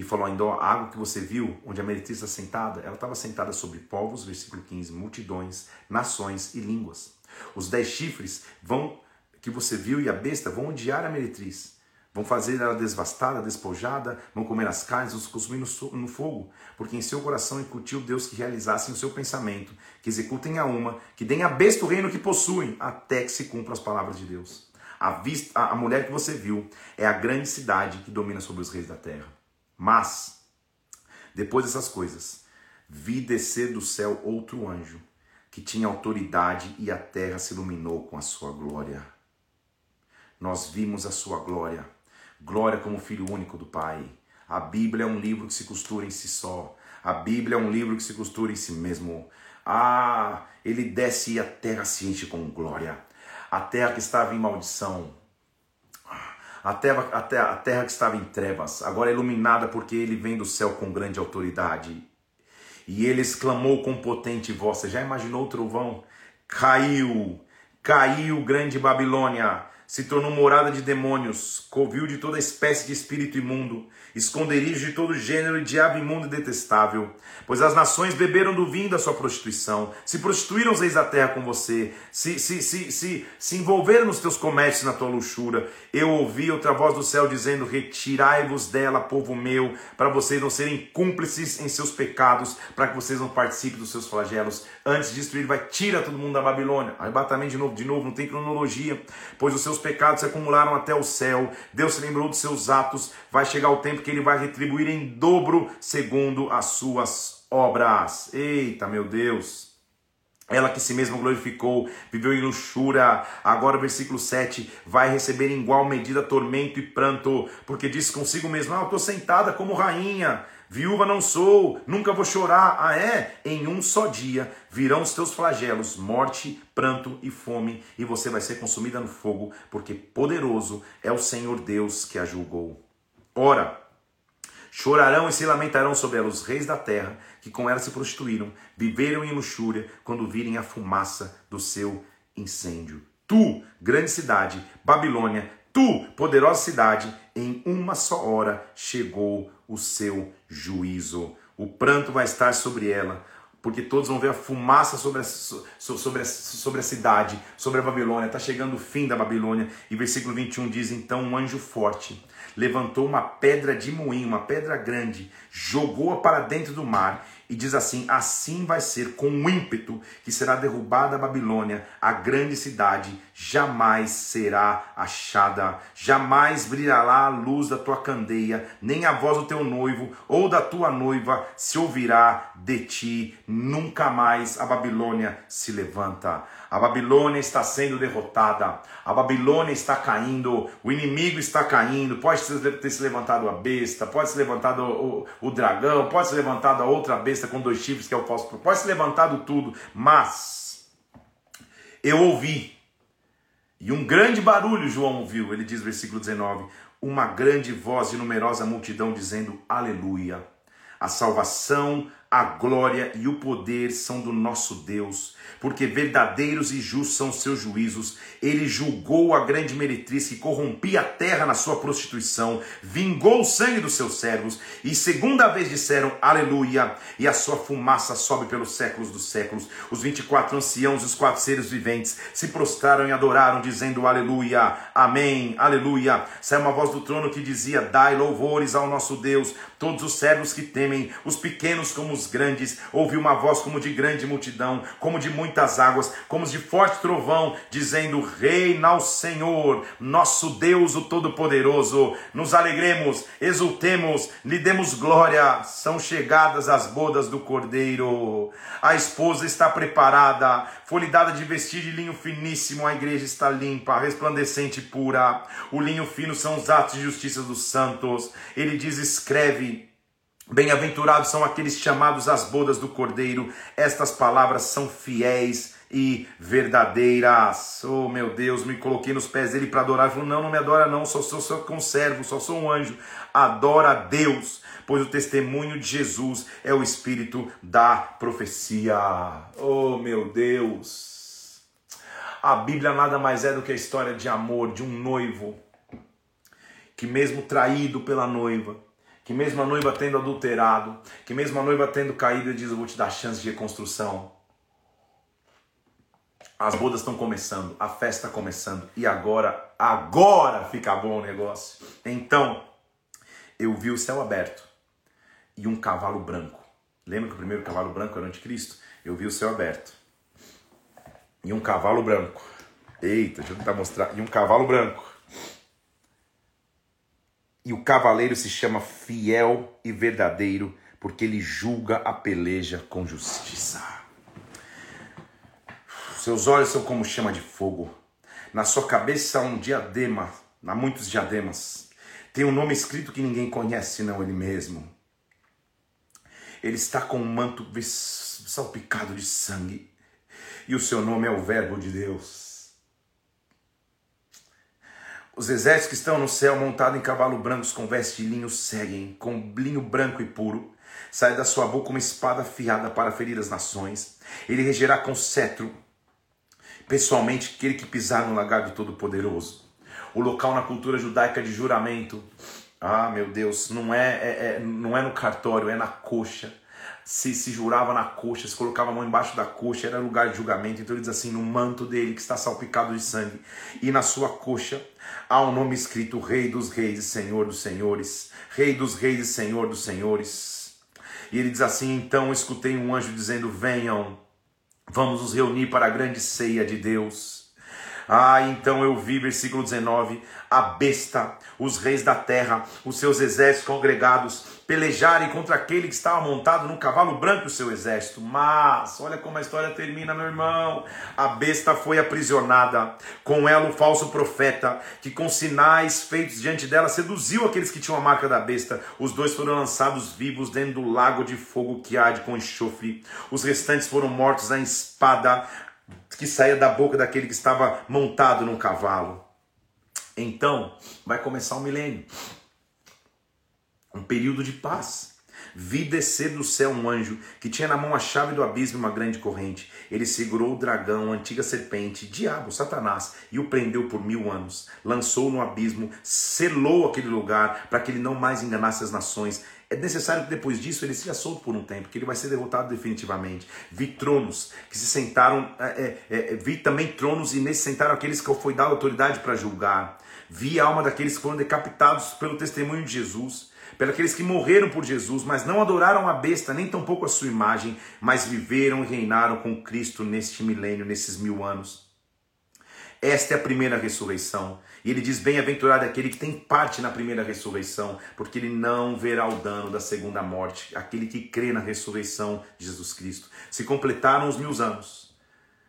e falou ainda, a água que você viu, onde a meretriz está sentada, ela estava sentada sobre povos, versículo 15, multidões, nações e línguas. Os dez chifres vão que você viu e a besta vão odiar a meretriz. Vão fazer ela devastada, despojada, vão comer as carnes, os consumir no, no fogo, porque em seu coração incutiu Deus que realizassem o seu pensamento, que executem a uma, que deem a besta o reino que possuem, até que se cumpram as palavras de Deus. A, vista, a mulher que você viu é a grande cidade que domina sobre os reis da terra. Mas, depois dessas coisas, vi descer do céu outro anjo, que tinha autoridade e a terra se iluminou com a sua glória. Nós vimos a sua glória, glória como filho único do Pai. A Bíblia é um livro que se costura em si só. A Bíblia é um livro que se costura em si mesmo. Ah, ele desce e a terra se enche com glória. A terra que estava em maldição a terra, a, terra, a terra que estava em trevas, agora é iluminada porque ele vem do céu com grande autoridade. E ele exclamou com potente voz: Você já imaginou o trovão? Caiu, caiu grande Babilônia, se tornou morada de demônios, covil de toda espécie de espírito imundo esconderijo de todo gênero e diabo imundo e detestável. Pois as nações beberam do vinho da sua prostituição, se prostituíram os reis da terra com você, se, se, se, se, se envolveram nos teus comércios na tua luxúria. Eu ouvi outra voz do céu dizendo: Retirai-vos dela, povo meu, para vocês não serem cúmplices em seus pecados, para que vocês não participem dos seus flagelos. Antes de destruir, vai, tira todo mundo da Babilônia. Arrebatamento de novo, de novo, não tem cronologia, pois os seus pecados se acumularam até o céu. Deus se lembrou dos seus atos, vai chegar o tempo que ele vai retribuir em dobro segundo as suas obras. Eita, meu Deus! Ela que si mesma glorificou, viveu em luxúria, agora versículo 7, vai receber em igual medida tormento e pranto, porque disse consigo mesma, ah, eu estou sentada como rainha, viúva não sou, nunca vou chorar. Ah é? Em um só dia virão os teus flagelos, morte, pranto e fome, e você vai ser consumida no fogo, porque poderoso é o Senhor Deus que a julgou. Ora, Chorarão e se lamentarão sobre ela os reis da terra, que com ela se prostituíram, viveram em luxúria, quando virem a fumaça do seu incêndio. Tu, grande cidade, Babilônia, tu, poderosa cidade, em uma só hora chegou o seu juízo. O pranto vai estar sobre ela, porque todos vão ver a fumaça sobre a, sobre a, sobre a cidade, sobre a Babilônia. Está chegando o fim da Babilônia. E versículo 21 diz: Então um anjo forte levantou uma pedra de moinho, uma pedra grande, jogou-a para dentro do mar E diz assim: Assim vai ser com o ímpeto que será derrubada a Babilônia, a grande cidade, jamais será achada, jamais brilhará a luz da tua candeia, nem a voz do teu noivo ou da tua noiva se ouvirá de ti, nunca mais a Babilônia se levanta. A Babilônia está sendo derrotada, a Babilônia está caindo, o inimigo está caindo. Pode ter se levantado a besta, pode ser levantado o, o, dragão, pode ser levantado a outra besta com dois chifres, que é o falso, pode ser levantado tudo, mas eu ouvi, e um grande barulho João ouviu, ele diz, versículo 19: uma grande voz de numerosa multidão dizendo: Aleluia. A salvação, a glória e o poder são do nosso Deus porque verdadeiros e justos são seus juízos. Ele julgou a grande meretriz que corrompia a terra na sua prostituição, vingou o sangue dos seus servos, e segunda vez disseram aleluia, e a sua fumaça sobe pelos séculos dos séculos. Os 24 anciãos e os quatro seres viventes se prostraram e adoraram, dizendo aleluia, amém, aleluia. Saiu uma voz do trono que dizia: Dai louvores ao nosso Deus, todos os servos que temem, os pequenos como os grandes. Ouvi uma voz como de grande multidão, como de muitas águas, como de forte trovão, dizendo: Reina ao Senhor, nosso Deus, o Todo-Poderoso. Nos alegremos, exultemos, lhe demos glória. São chegadas as bodas do Cordeiro. A esposa está preparada, foi-lhe dada de vestir de linho finíssimo. A igreja está limpa, resplandecente e pura. O linho fino são os atos de justiça dos santos. Ele diz: escreve Bem-aventurados são aqueles chamados às bodas do Cordeiro. Estas palavras são fiéis e verdadeiras. Oh, meu Deus, me coloquei nos pés dele para adorar. Ele falou: Não, não me adora, não, só sou seu conservo, só sou um anjo. Adora a Deus, pois o testemunho de Jesus é o espírito da profecia. Oh, meu Deus. A Bíblia nada mais é do que a história de amor de um noivo que, mesmo traído pela noiva, que mesmo a noiva tendo adulterado, que mesmo a noiva tendo caído, ele diz: Eu vou te dar chance de reconstrução. As bodas estão começando, a festa está começando, e agora, agora fica bom o negócio. Então, eu vi o céu aberto e um cavalo branco. Lembra que o primeiro cavalo branco era o anticristo? Eu vi o céu aberto e um cavalo branco. Eita, deixa eu tentar mostrar. E um cavalo branco. E o cavaleiro se chama fiel e verdadeiro, porque ele julga a peleja com justiça. Seus olhos são como chama de fogo. Na sua cabeça há um diadema, há muitos diademas. Tem um nome escrito que ninguém conhece, senão ele mesmo. Ele está com um manto salpicado de sangue. E o seu nome é o Verbo de Deus. Os exércitos que estão no céu, montados em cavalos brancos com veste de linho, seguem, com linho branco e puro. Sai da sua boca uma espada afiada para ferir as nações. Ele regerá com cetro, pessoalmente, aquele que pisar no lagar do Todo-Poderoso. O local na cultura judaica de juramento, ah, meu Deus, não é, é, é, não é no cartório, é na coxa se, se jurava na coxa, se colocava a mão embaixo da coxa, era lugar de julgamento. Então ele diz assim: no manto dele que está salpicado de sangue, e na sua coxa há um nome escrito: Rei dos Reis e Senhor dos Senhores. Rei dos Reis e Senhor dos Senhores. E ele diz assim: então escutei um anjo dizendo: Venham, vamos nos reunir para a grande ceia de Deus. Ah, então eu vi, versículo 19, a besta, os reis da terra, os seus exércitos congregados, pelejarem contra aquele que estava montado num cavalo branco, o seu exército. Mas, olha como a história termina, meu irmão. A besta foi aprisionada, com ela o falso profeta, que com sinais feitos diante dela seduziu aqueles que tinham a marca da besta. Os dois foram lançados vivos dentro do lago de fogo que arde com enxofre. Os restantes foram mortos à espada que saía da boca daquele que estava montado num cavalo. Então, vai começar um milênio. Um período de paz. Vi descer do céu um anjo que tinha na mão a chave do abismo e uma grande corrente. Ele segurou o dragão, a antiga serpente, diabo, Satanás, e o prendeu por mil anos. Lançou no abismo, selou aquele lugar para que ele não mais enganasse as nações. É necessário que depois disso ele seja solto por um tempo, que ele vai ser derrotado definitivamente. Vi tronos que se sentaram, é, é, é, vi também tronos e nesse sentaram aqueles que foi dado autoridade para julgar. Vi a alma daqueles que foram decapitados pelo testemunho de Jesus. Pelos que morreram por Jesus, mas não adoraram a besta, nem tampouco a sua imagem, mas viveram e reinaram com Cristo neste milênio, nesses mil anos. Esta é a primeira ressurreição. E ele diz: Bem-aventurado é aquele que tem parte na primeira ressurreição, porque ele não verá o dano da segunda morte, aquele que crê na ressurreição de Jesus Cristo. Se completaram os mil anos.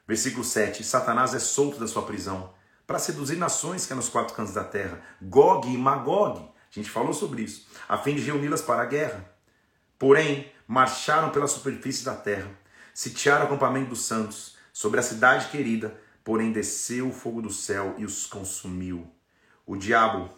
Versículo 7: Satanás é solto da sua prisão para seduzir nações que é nos quatro cantos da terra, Gog e Magog. A gente falou sobre isso, a fim de reuni-las para a guerra. Porém, marcharam pela superfície da terra, sitiaram o acampamento dos santos, sobre a cidade querida, porém desceu o fogo do céu e os consumiu. O diabo,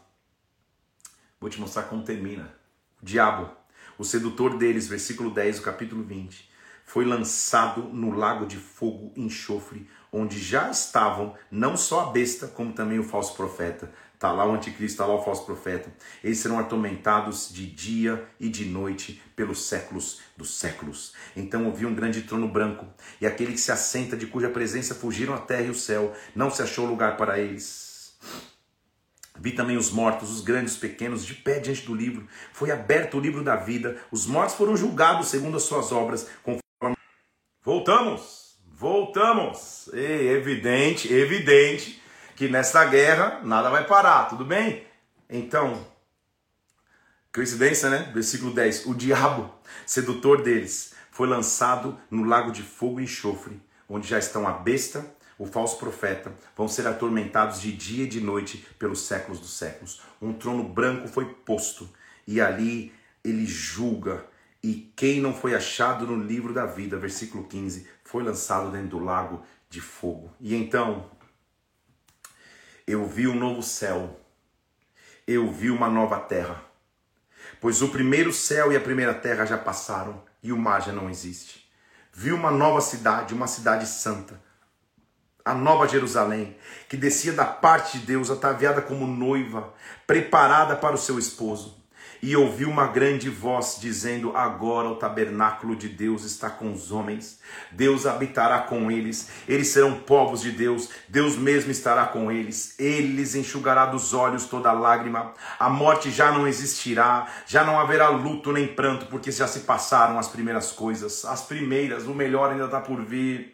vou te mostrar como termina. O diabo, o sedutor deles, versículo 10 do capítulo 20, foi lançado no lago de fogo e enxofre, onde já estavam não só a besta, como também o falso profeta. Está lá o anticristo, está lá o falso profeta. Eles serão atormentados de dia e de noite pelos séculos dos séculos. Então ouvi um grande trono branco, e aquele que se assenta, de cuja presença fugiram a terra e o céu, não se achou lugar para eles. Vi também os mortos, os grandes, os pequenos, de pé diante do livro. Foi aberto o livro da vida. Os mortos foram julgados segundo as suas obras. Conforme... Voltamos, voltamos. É evidente, evidente que nesta guerra nada vai parar, tudo bem? Então, coincidência, né? Versículo 10: O diabo, sedutor deles, foi lançado no lago de fogo e enxofre, onde já estão a besta, o falso profeta, vão ser atormentados de dia e de noite pelos séculos dos séculos. Um trono branco foi posto, e ali ele julga. E quem não foi achado no livro da vida, versículo 15, foi lançado dentro do lago de fogo. E então, eu vi um novo céu, eu vi uma nova terra. Pois o primeiro céu e a primeira terra já passaram e o mar já não existe. Vi uma nova cidade, uma cidade santa, a nova Jerusalém, que descia da parte de Deus, ataviada como noiva, preparada para o seu esposo e ouvi uma grande voz dizendo: Agora o tabernáculo de Deus está com os homens, Deus habitará com eles, eles serão povos de Deus, Deus mesmo estará com eles, ele lhes enxugará dos olhos toda lágrima, a morte já não existirá, já não haverá luto nem pranto, porque já se passaram as primeiras coisas, as primeiras, o melhor ainda está por vir.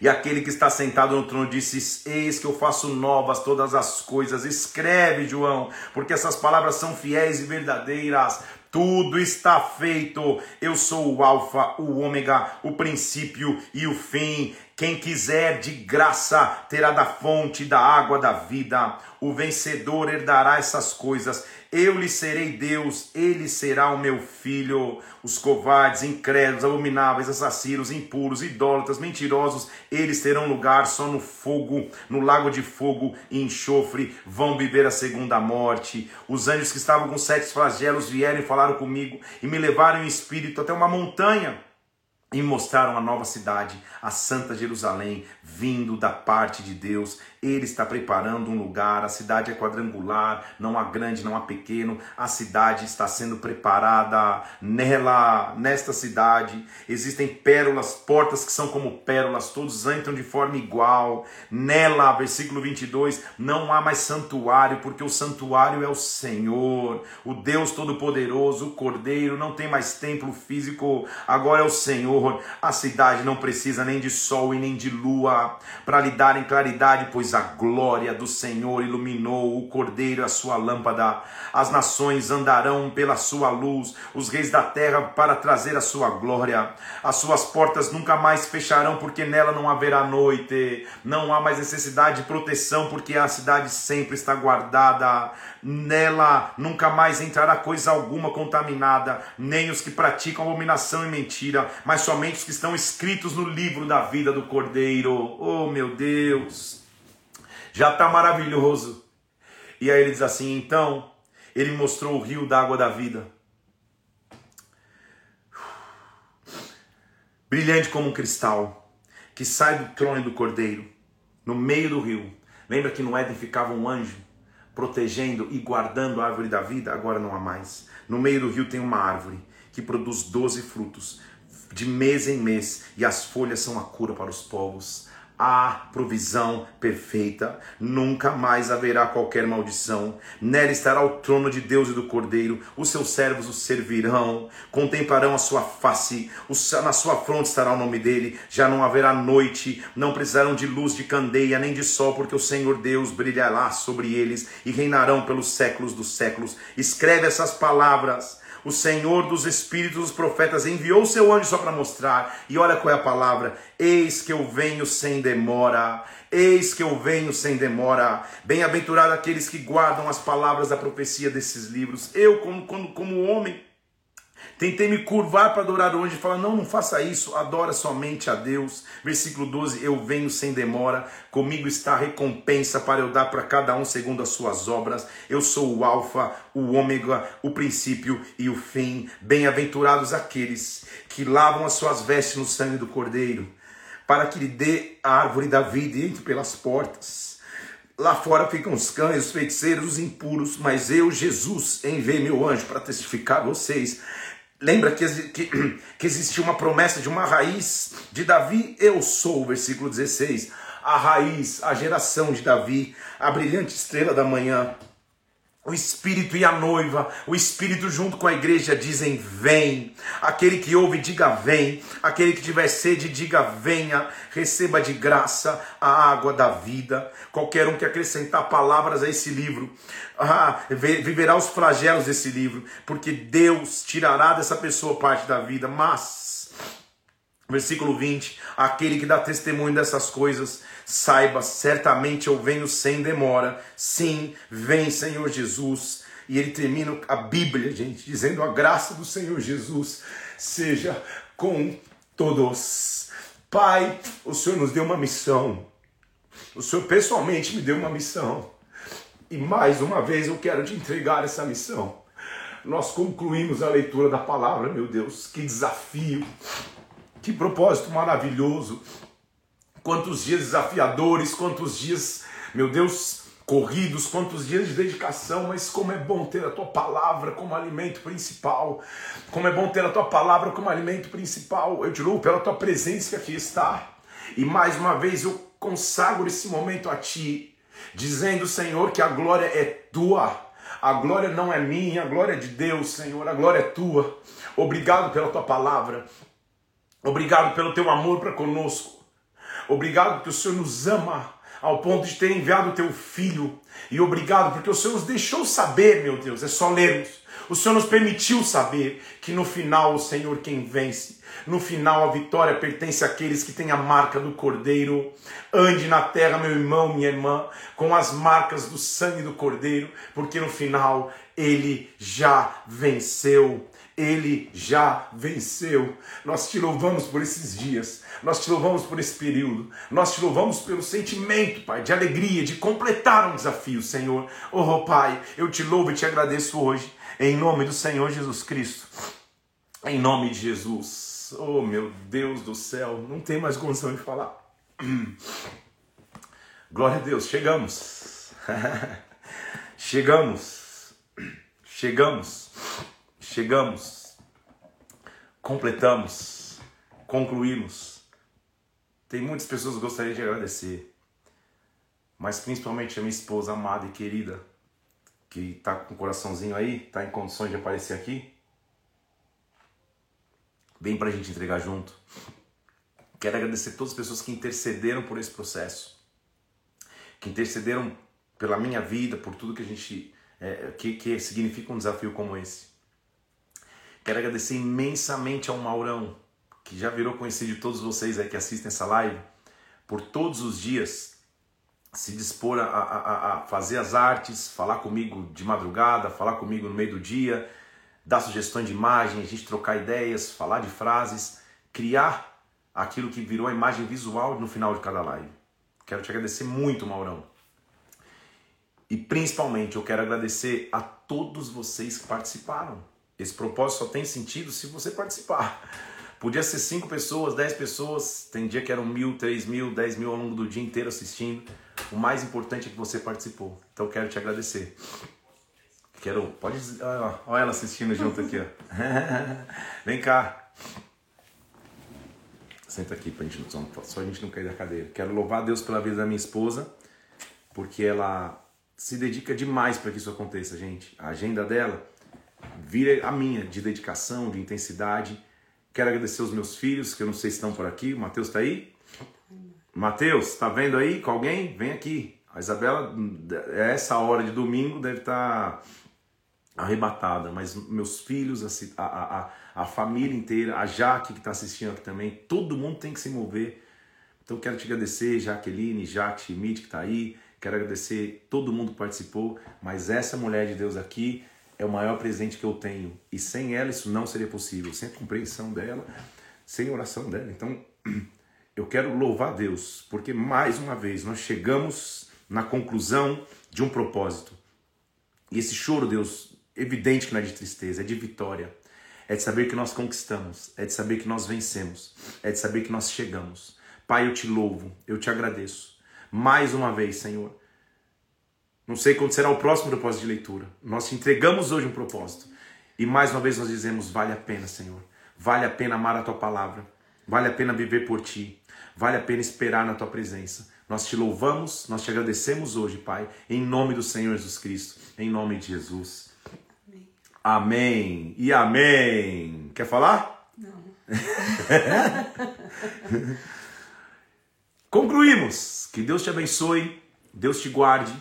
E aquele que está sentado no trono disse: Eis que eu faço novas todas as coisas. Escreve, João, porque essas palavras são fiéis e verdadeiras. Tudo está feito. Eu sou o Alfa, o Ômega, o princípio e o fim. Quem quiser de graça terá da fonte da água da vida. O vencedor herdará essas coisas. Eu lhe serei Deus, ele será o meu filho. Os covardes, incrédulos, abomináveis, assassinos, impuros, idólatras, mentirosos, eles terão lugar só no fogo, no lago de fogo e enxofre, vão viver a segunda morte. Os anjos que estavam com sete flagelos vieram e falaram comigo e me levaram em espírito até uma montanha e mostraram a nova cidade, a Santa Jerusalém, vindo da parte de Deus. Ele está preparando um lugar, a cidade é quadrangular, não há grande, não há pequeno, a cidade está sendo preparada. Nela, nesta cidade, existem pérolas, portas que são como pérolas, todos entram de forma igual. Nela, versículo 22, não há mais santuário, porque o santuário é o Senhor, o Deus Todo-Poderoso, o Cordeiro, não tem mais templo físico, agora é o Senhor. A cidade não precisa nem de sol e nem de lua para lhe darem claridade, pois a glória do Senhor iluminou o cordeiro a sua lâmpada. As nações andarão pela sua luz, os reis da terra para trazer a sua glória. As suas portas nunca mais fecharão, porque nela não haverá noite. Não há mais necessidade de proteção, porque a cidade sempre está guardada. Nela nunca mais entrará coisa alguma contaminada, nem os que praticam abominação e mentira, mas somente os que estão escritos no livro da vida do Cordeiro. Oh meu Deus, já está maravilhoso. E aí ele diz assim: então ele mostrou o rio da água da vida, brilhante como um cristal, que sai do trono do Cordeiro, no meio do rio. Lembra que no Éden ficava um anjo protegendo e guardando a árvore da vida, agora não há mais. No meio do rio tem uma árvore que produz doze frutos, de mês em mês, e as folhas são a cura para os povos. Há provisão perfeita, nunca mais haverá qualquer maldição. Nela estará o trono de Deus e do Cordeiro, os seus servos o servirão, contemplarão a sua face, na sua fronte estará o nome dele, já não haverá noite, não precisarão de luz de candeia nem de sol, porque o Senhor Deus brilhará sobre eles e reinarão pelos séculos dos séculos. Escreve essas palavras o Senhor dos Espíritos dos profetas enviou seu anjo só para mostrar. E olha qual é a palavra: Eis que eu venho sem demora. Eis que eu venho sem demora. Bem-aventurado aqueles que guardam as palavras da profecia desses livros. Eu, como, como, como homem, Tentei me curvar para adorar o anjo e falar: não, não faça isso, adora somente a Deus. Versículo 12: Eu venho sem demora, comigo está a recompensa para eu dar para cada um segundo as suas obras. Eu sou o Alfa, o Ômega, o princípio e o fim. Bem-aventurados aqueles que lavam as suas vestes no sangue do Cordeiro, para que lhe dê a árvore da vida e entre pelas portas. Lá fora ficam os cães, os feiticeiros, os impuros, mas eu, Jesus, enviei meu anjo para testificar vocês Lembra que, que, que existia uma promessa de uma raiz de Davi? Eu sou, versículo 16, a raiz, a geração de Davi, a brilhante estrela da manhã. O Espírito e a noiva, o Espírito junto com a igreja dizem: Vem. Aquele que ouve, diga: Vem. Aquele que tiver sede, diga: Venha. Receba de graça a água da vida. Qualquer um que acrescentar palavras a esse livro, ah, viverá os flagelos desse livro, porque Deus tirará dessa pessoa parte da vida. Mas, versículo 20: Aquele que dá testemunho dessas coisas Saiba, certamente eu venho sem demora. Sim, vem, Senhor Jesus. E ele termina a Bíblia, gente, dizendo: a graça do Senhor Jesus seja com todos. Pai, o Senhor nos deu uma missão. O Senhor pessoalmente me deu uma missão. E mais uma vez eu quero te entregar essa missão. Nós concluímos a leitura da palavra, meu Deus. Que desafio, que propósito maravilhoso Quantos dias desafiadores, quantos dias, meu Deus, corridos, quantos dias de dedicação, mas como é bom ter a tua palavra como alimento principal. Como é bom ter a tua palavra como alimento principal. Eu te louvo pela tua presença que aqui está. E mais uma vez eu consagro esse momento a ti, dizendo, Senhor, que a glória é tua. A glória não é minha, a glória é de Deus, Senhor, a glória é tua. Obrigado pela tua palavra. Obrigado pelo teu amor para conosco. Obrigado porque o Senhor nos ama ao ponto de ter enviado o teu filho. E obrigado porque o Senhor nos deixou saber, meu Deus, é só lermos. O Senhor nos permitiu saber que no final o Senhor quem vence. No final a vitória pertence àqueles que têm a marca do Cordeiro. Ande na terra, meu irmão, minha irmã, com as marcas do sangue do Cordeiro, porque no final ele já venceu. Ele já venceu. Nós te louvamos por esses dias. Nós te louvamos por esse período. Nós te louvamos pelo sentimento, Pai, de alegria, de completar um desafio, Senhor. Oh, Pai, eu te louvo e te agradeço hoje, em nome do Senhor Jesus Cristo. Em nome de Jesus. Oh, meu Deus do céu, não tem mais condição de falar. Glória a Deus, chegamos. chegamos. Chegamos. Chegamos. Completamos. Concluímos tem muitas pessoas que gostaria de agradecer, mas principalmente a minha esposa amada e querida, que está com o coraçãozinho aí, está em condições de aparecer aqui. Vem para a gente entregar junto. Quero agradecer todas as pessoas que intercederam por esse processo, que intercederam pela minha vida, por tudo que a gente é, que, que significa um desafio como esse. Quero agradecer imensamente ao Maurão, que já virou conhecido de todos vocês aí que assistem essa live, por todos os dias se dispor a, a, a, fazer as artes, falar comigo de madrugada, falar comigo no meio do dia, dar sugestões de imagem, a gente trocar ideias, falar de frases, criar aquilo que virou a imagem visual no final de cada live. Quero te agradecer muito, Maurão. E principalmente eu quero agradecer a todos vocês que participaram. Esse propósito só tem sentido se você participar. Podia ser cinco pessoas, dez pessoas, tem dia que eram mil, três mil, dez mil ao longo do dia inteiro assistindo. O mais importante é que você participou. Então quero te agradecer. Quero. Pode. Olha ela assistindo junto aqui, ó. Vem cá. Senta aqui pra gente não, só a gente não cair da cadeira. Quero louvar a Deus pela vida da minha esposa, porque ela se dedica demais para que isso aconteça, gente. A agenda dela vira a minha de dedicação, de intensidade. Quero agradecer os meus filhos, que eu não sei se estão por aqui. O Matheus está aí? Matheus, tá vendo aí com alguém? Vem aqui. A Isabela, essa hora de domingo, deve estar tá arrebatada, mas meus filhos, a, a, a a família inteira, a Jaque que está assistindo aqui também, todo mundo tem que se mover. Então quero te agradecer, Jaqueline, Jaque Schmidt que está aí, quero agradecer todo mundo que participou, mas essa mulher de Deus aqui é o maior presente que eu tenho e sem ela isso não seria possível, sem a compreensão dela, sem a oração dela. Então eu quero louvar Deus, porque mais uma vez nós chegamos na conclusão de um propósito. E esse choro, Deus, evidente que não é de tristeza, é de vitória é de saber que nós conquistamos, é de saber que nós vencemos, é de saber que nós chegamos. Pai, eu te louvo, eu te agradeço. Mais uma vez, Senhor. Não sei quando será o próximo propósito de leitura. Nós te entregamos hoje um propósito. E mais uma vez nós dizemos: vale a pena, Senhor. Vale a pena amar a tua palavra. Vale a pena viver por ti. Vale a pena esperar na tua presença. Nós te louvamos, nós te agradecemos hoje, Pai, em nome do Senhor Jesus Cristo, em nome de Jesus. Amém e amém. Quer falar? Não. Concluímos. Que Deus te abençoe, Deus te guarde.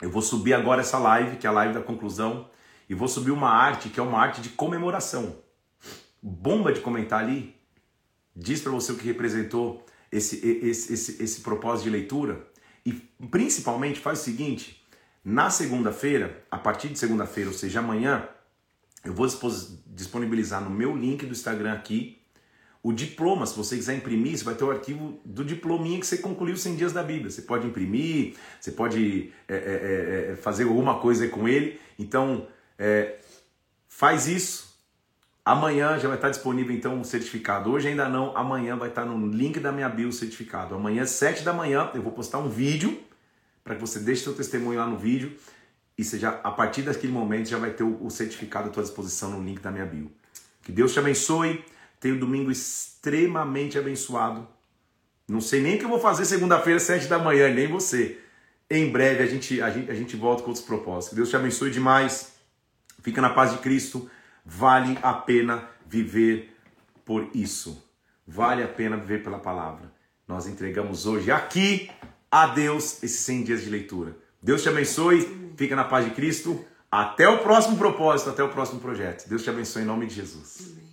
Eu vou subir agora essa live, que é a live da conclusão, e vou subir uma arte que é uma arte de comemoração. Bomba de comentar ali. Diz para você o que representou esse, esse, esse, esse propósito de leitura. E principalmente faz o seguinte: na segunda-feira, a partir de segunda-feira, ou seja, amanhã, eu vou disponibilizar no meu link do Instagram aqui o diploma. Se você quiser imprimir, você vai ter o arquivo do diplominha que você concluiu 100 dias da Bíblia. Você pode imprimir, você pode é, é, é, é fazer alguma coisa com ele. Então, é, faz isso. Amanhã já vai estar disponível então o certificado. Hoje ainda não, amanhã vai estar no link da minha bio o certificado. Amanhã, 7 da manhã, eu vou postar um vídeo para que você deixe seu testemunho lá no vídeo e já, a partir daquele momento já vai ter o, o certificado à tua disposição no link da minha bio. Que Deus te abençoe. Tenha um domingo extremamente abençoado. Não sei nem o que eu vou fazer segunda-feira, sete da manhã, nem você. Em breve a gente, a gente, a gente volta com outros propósitos. Deus te abençoe demais. Fica na paz de Cristo. Vale a pena viver por isso. Vale a pena viver pela palavra. Nós entregamos hoje aqui a Deus esses 100 dias de leitura. Deus te abençoe, fica na paz de Cristo. Até o próximo propósito, até o próximo projeto. Deus te abençoe em nome de Jesus.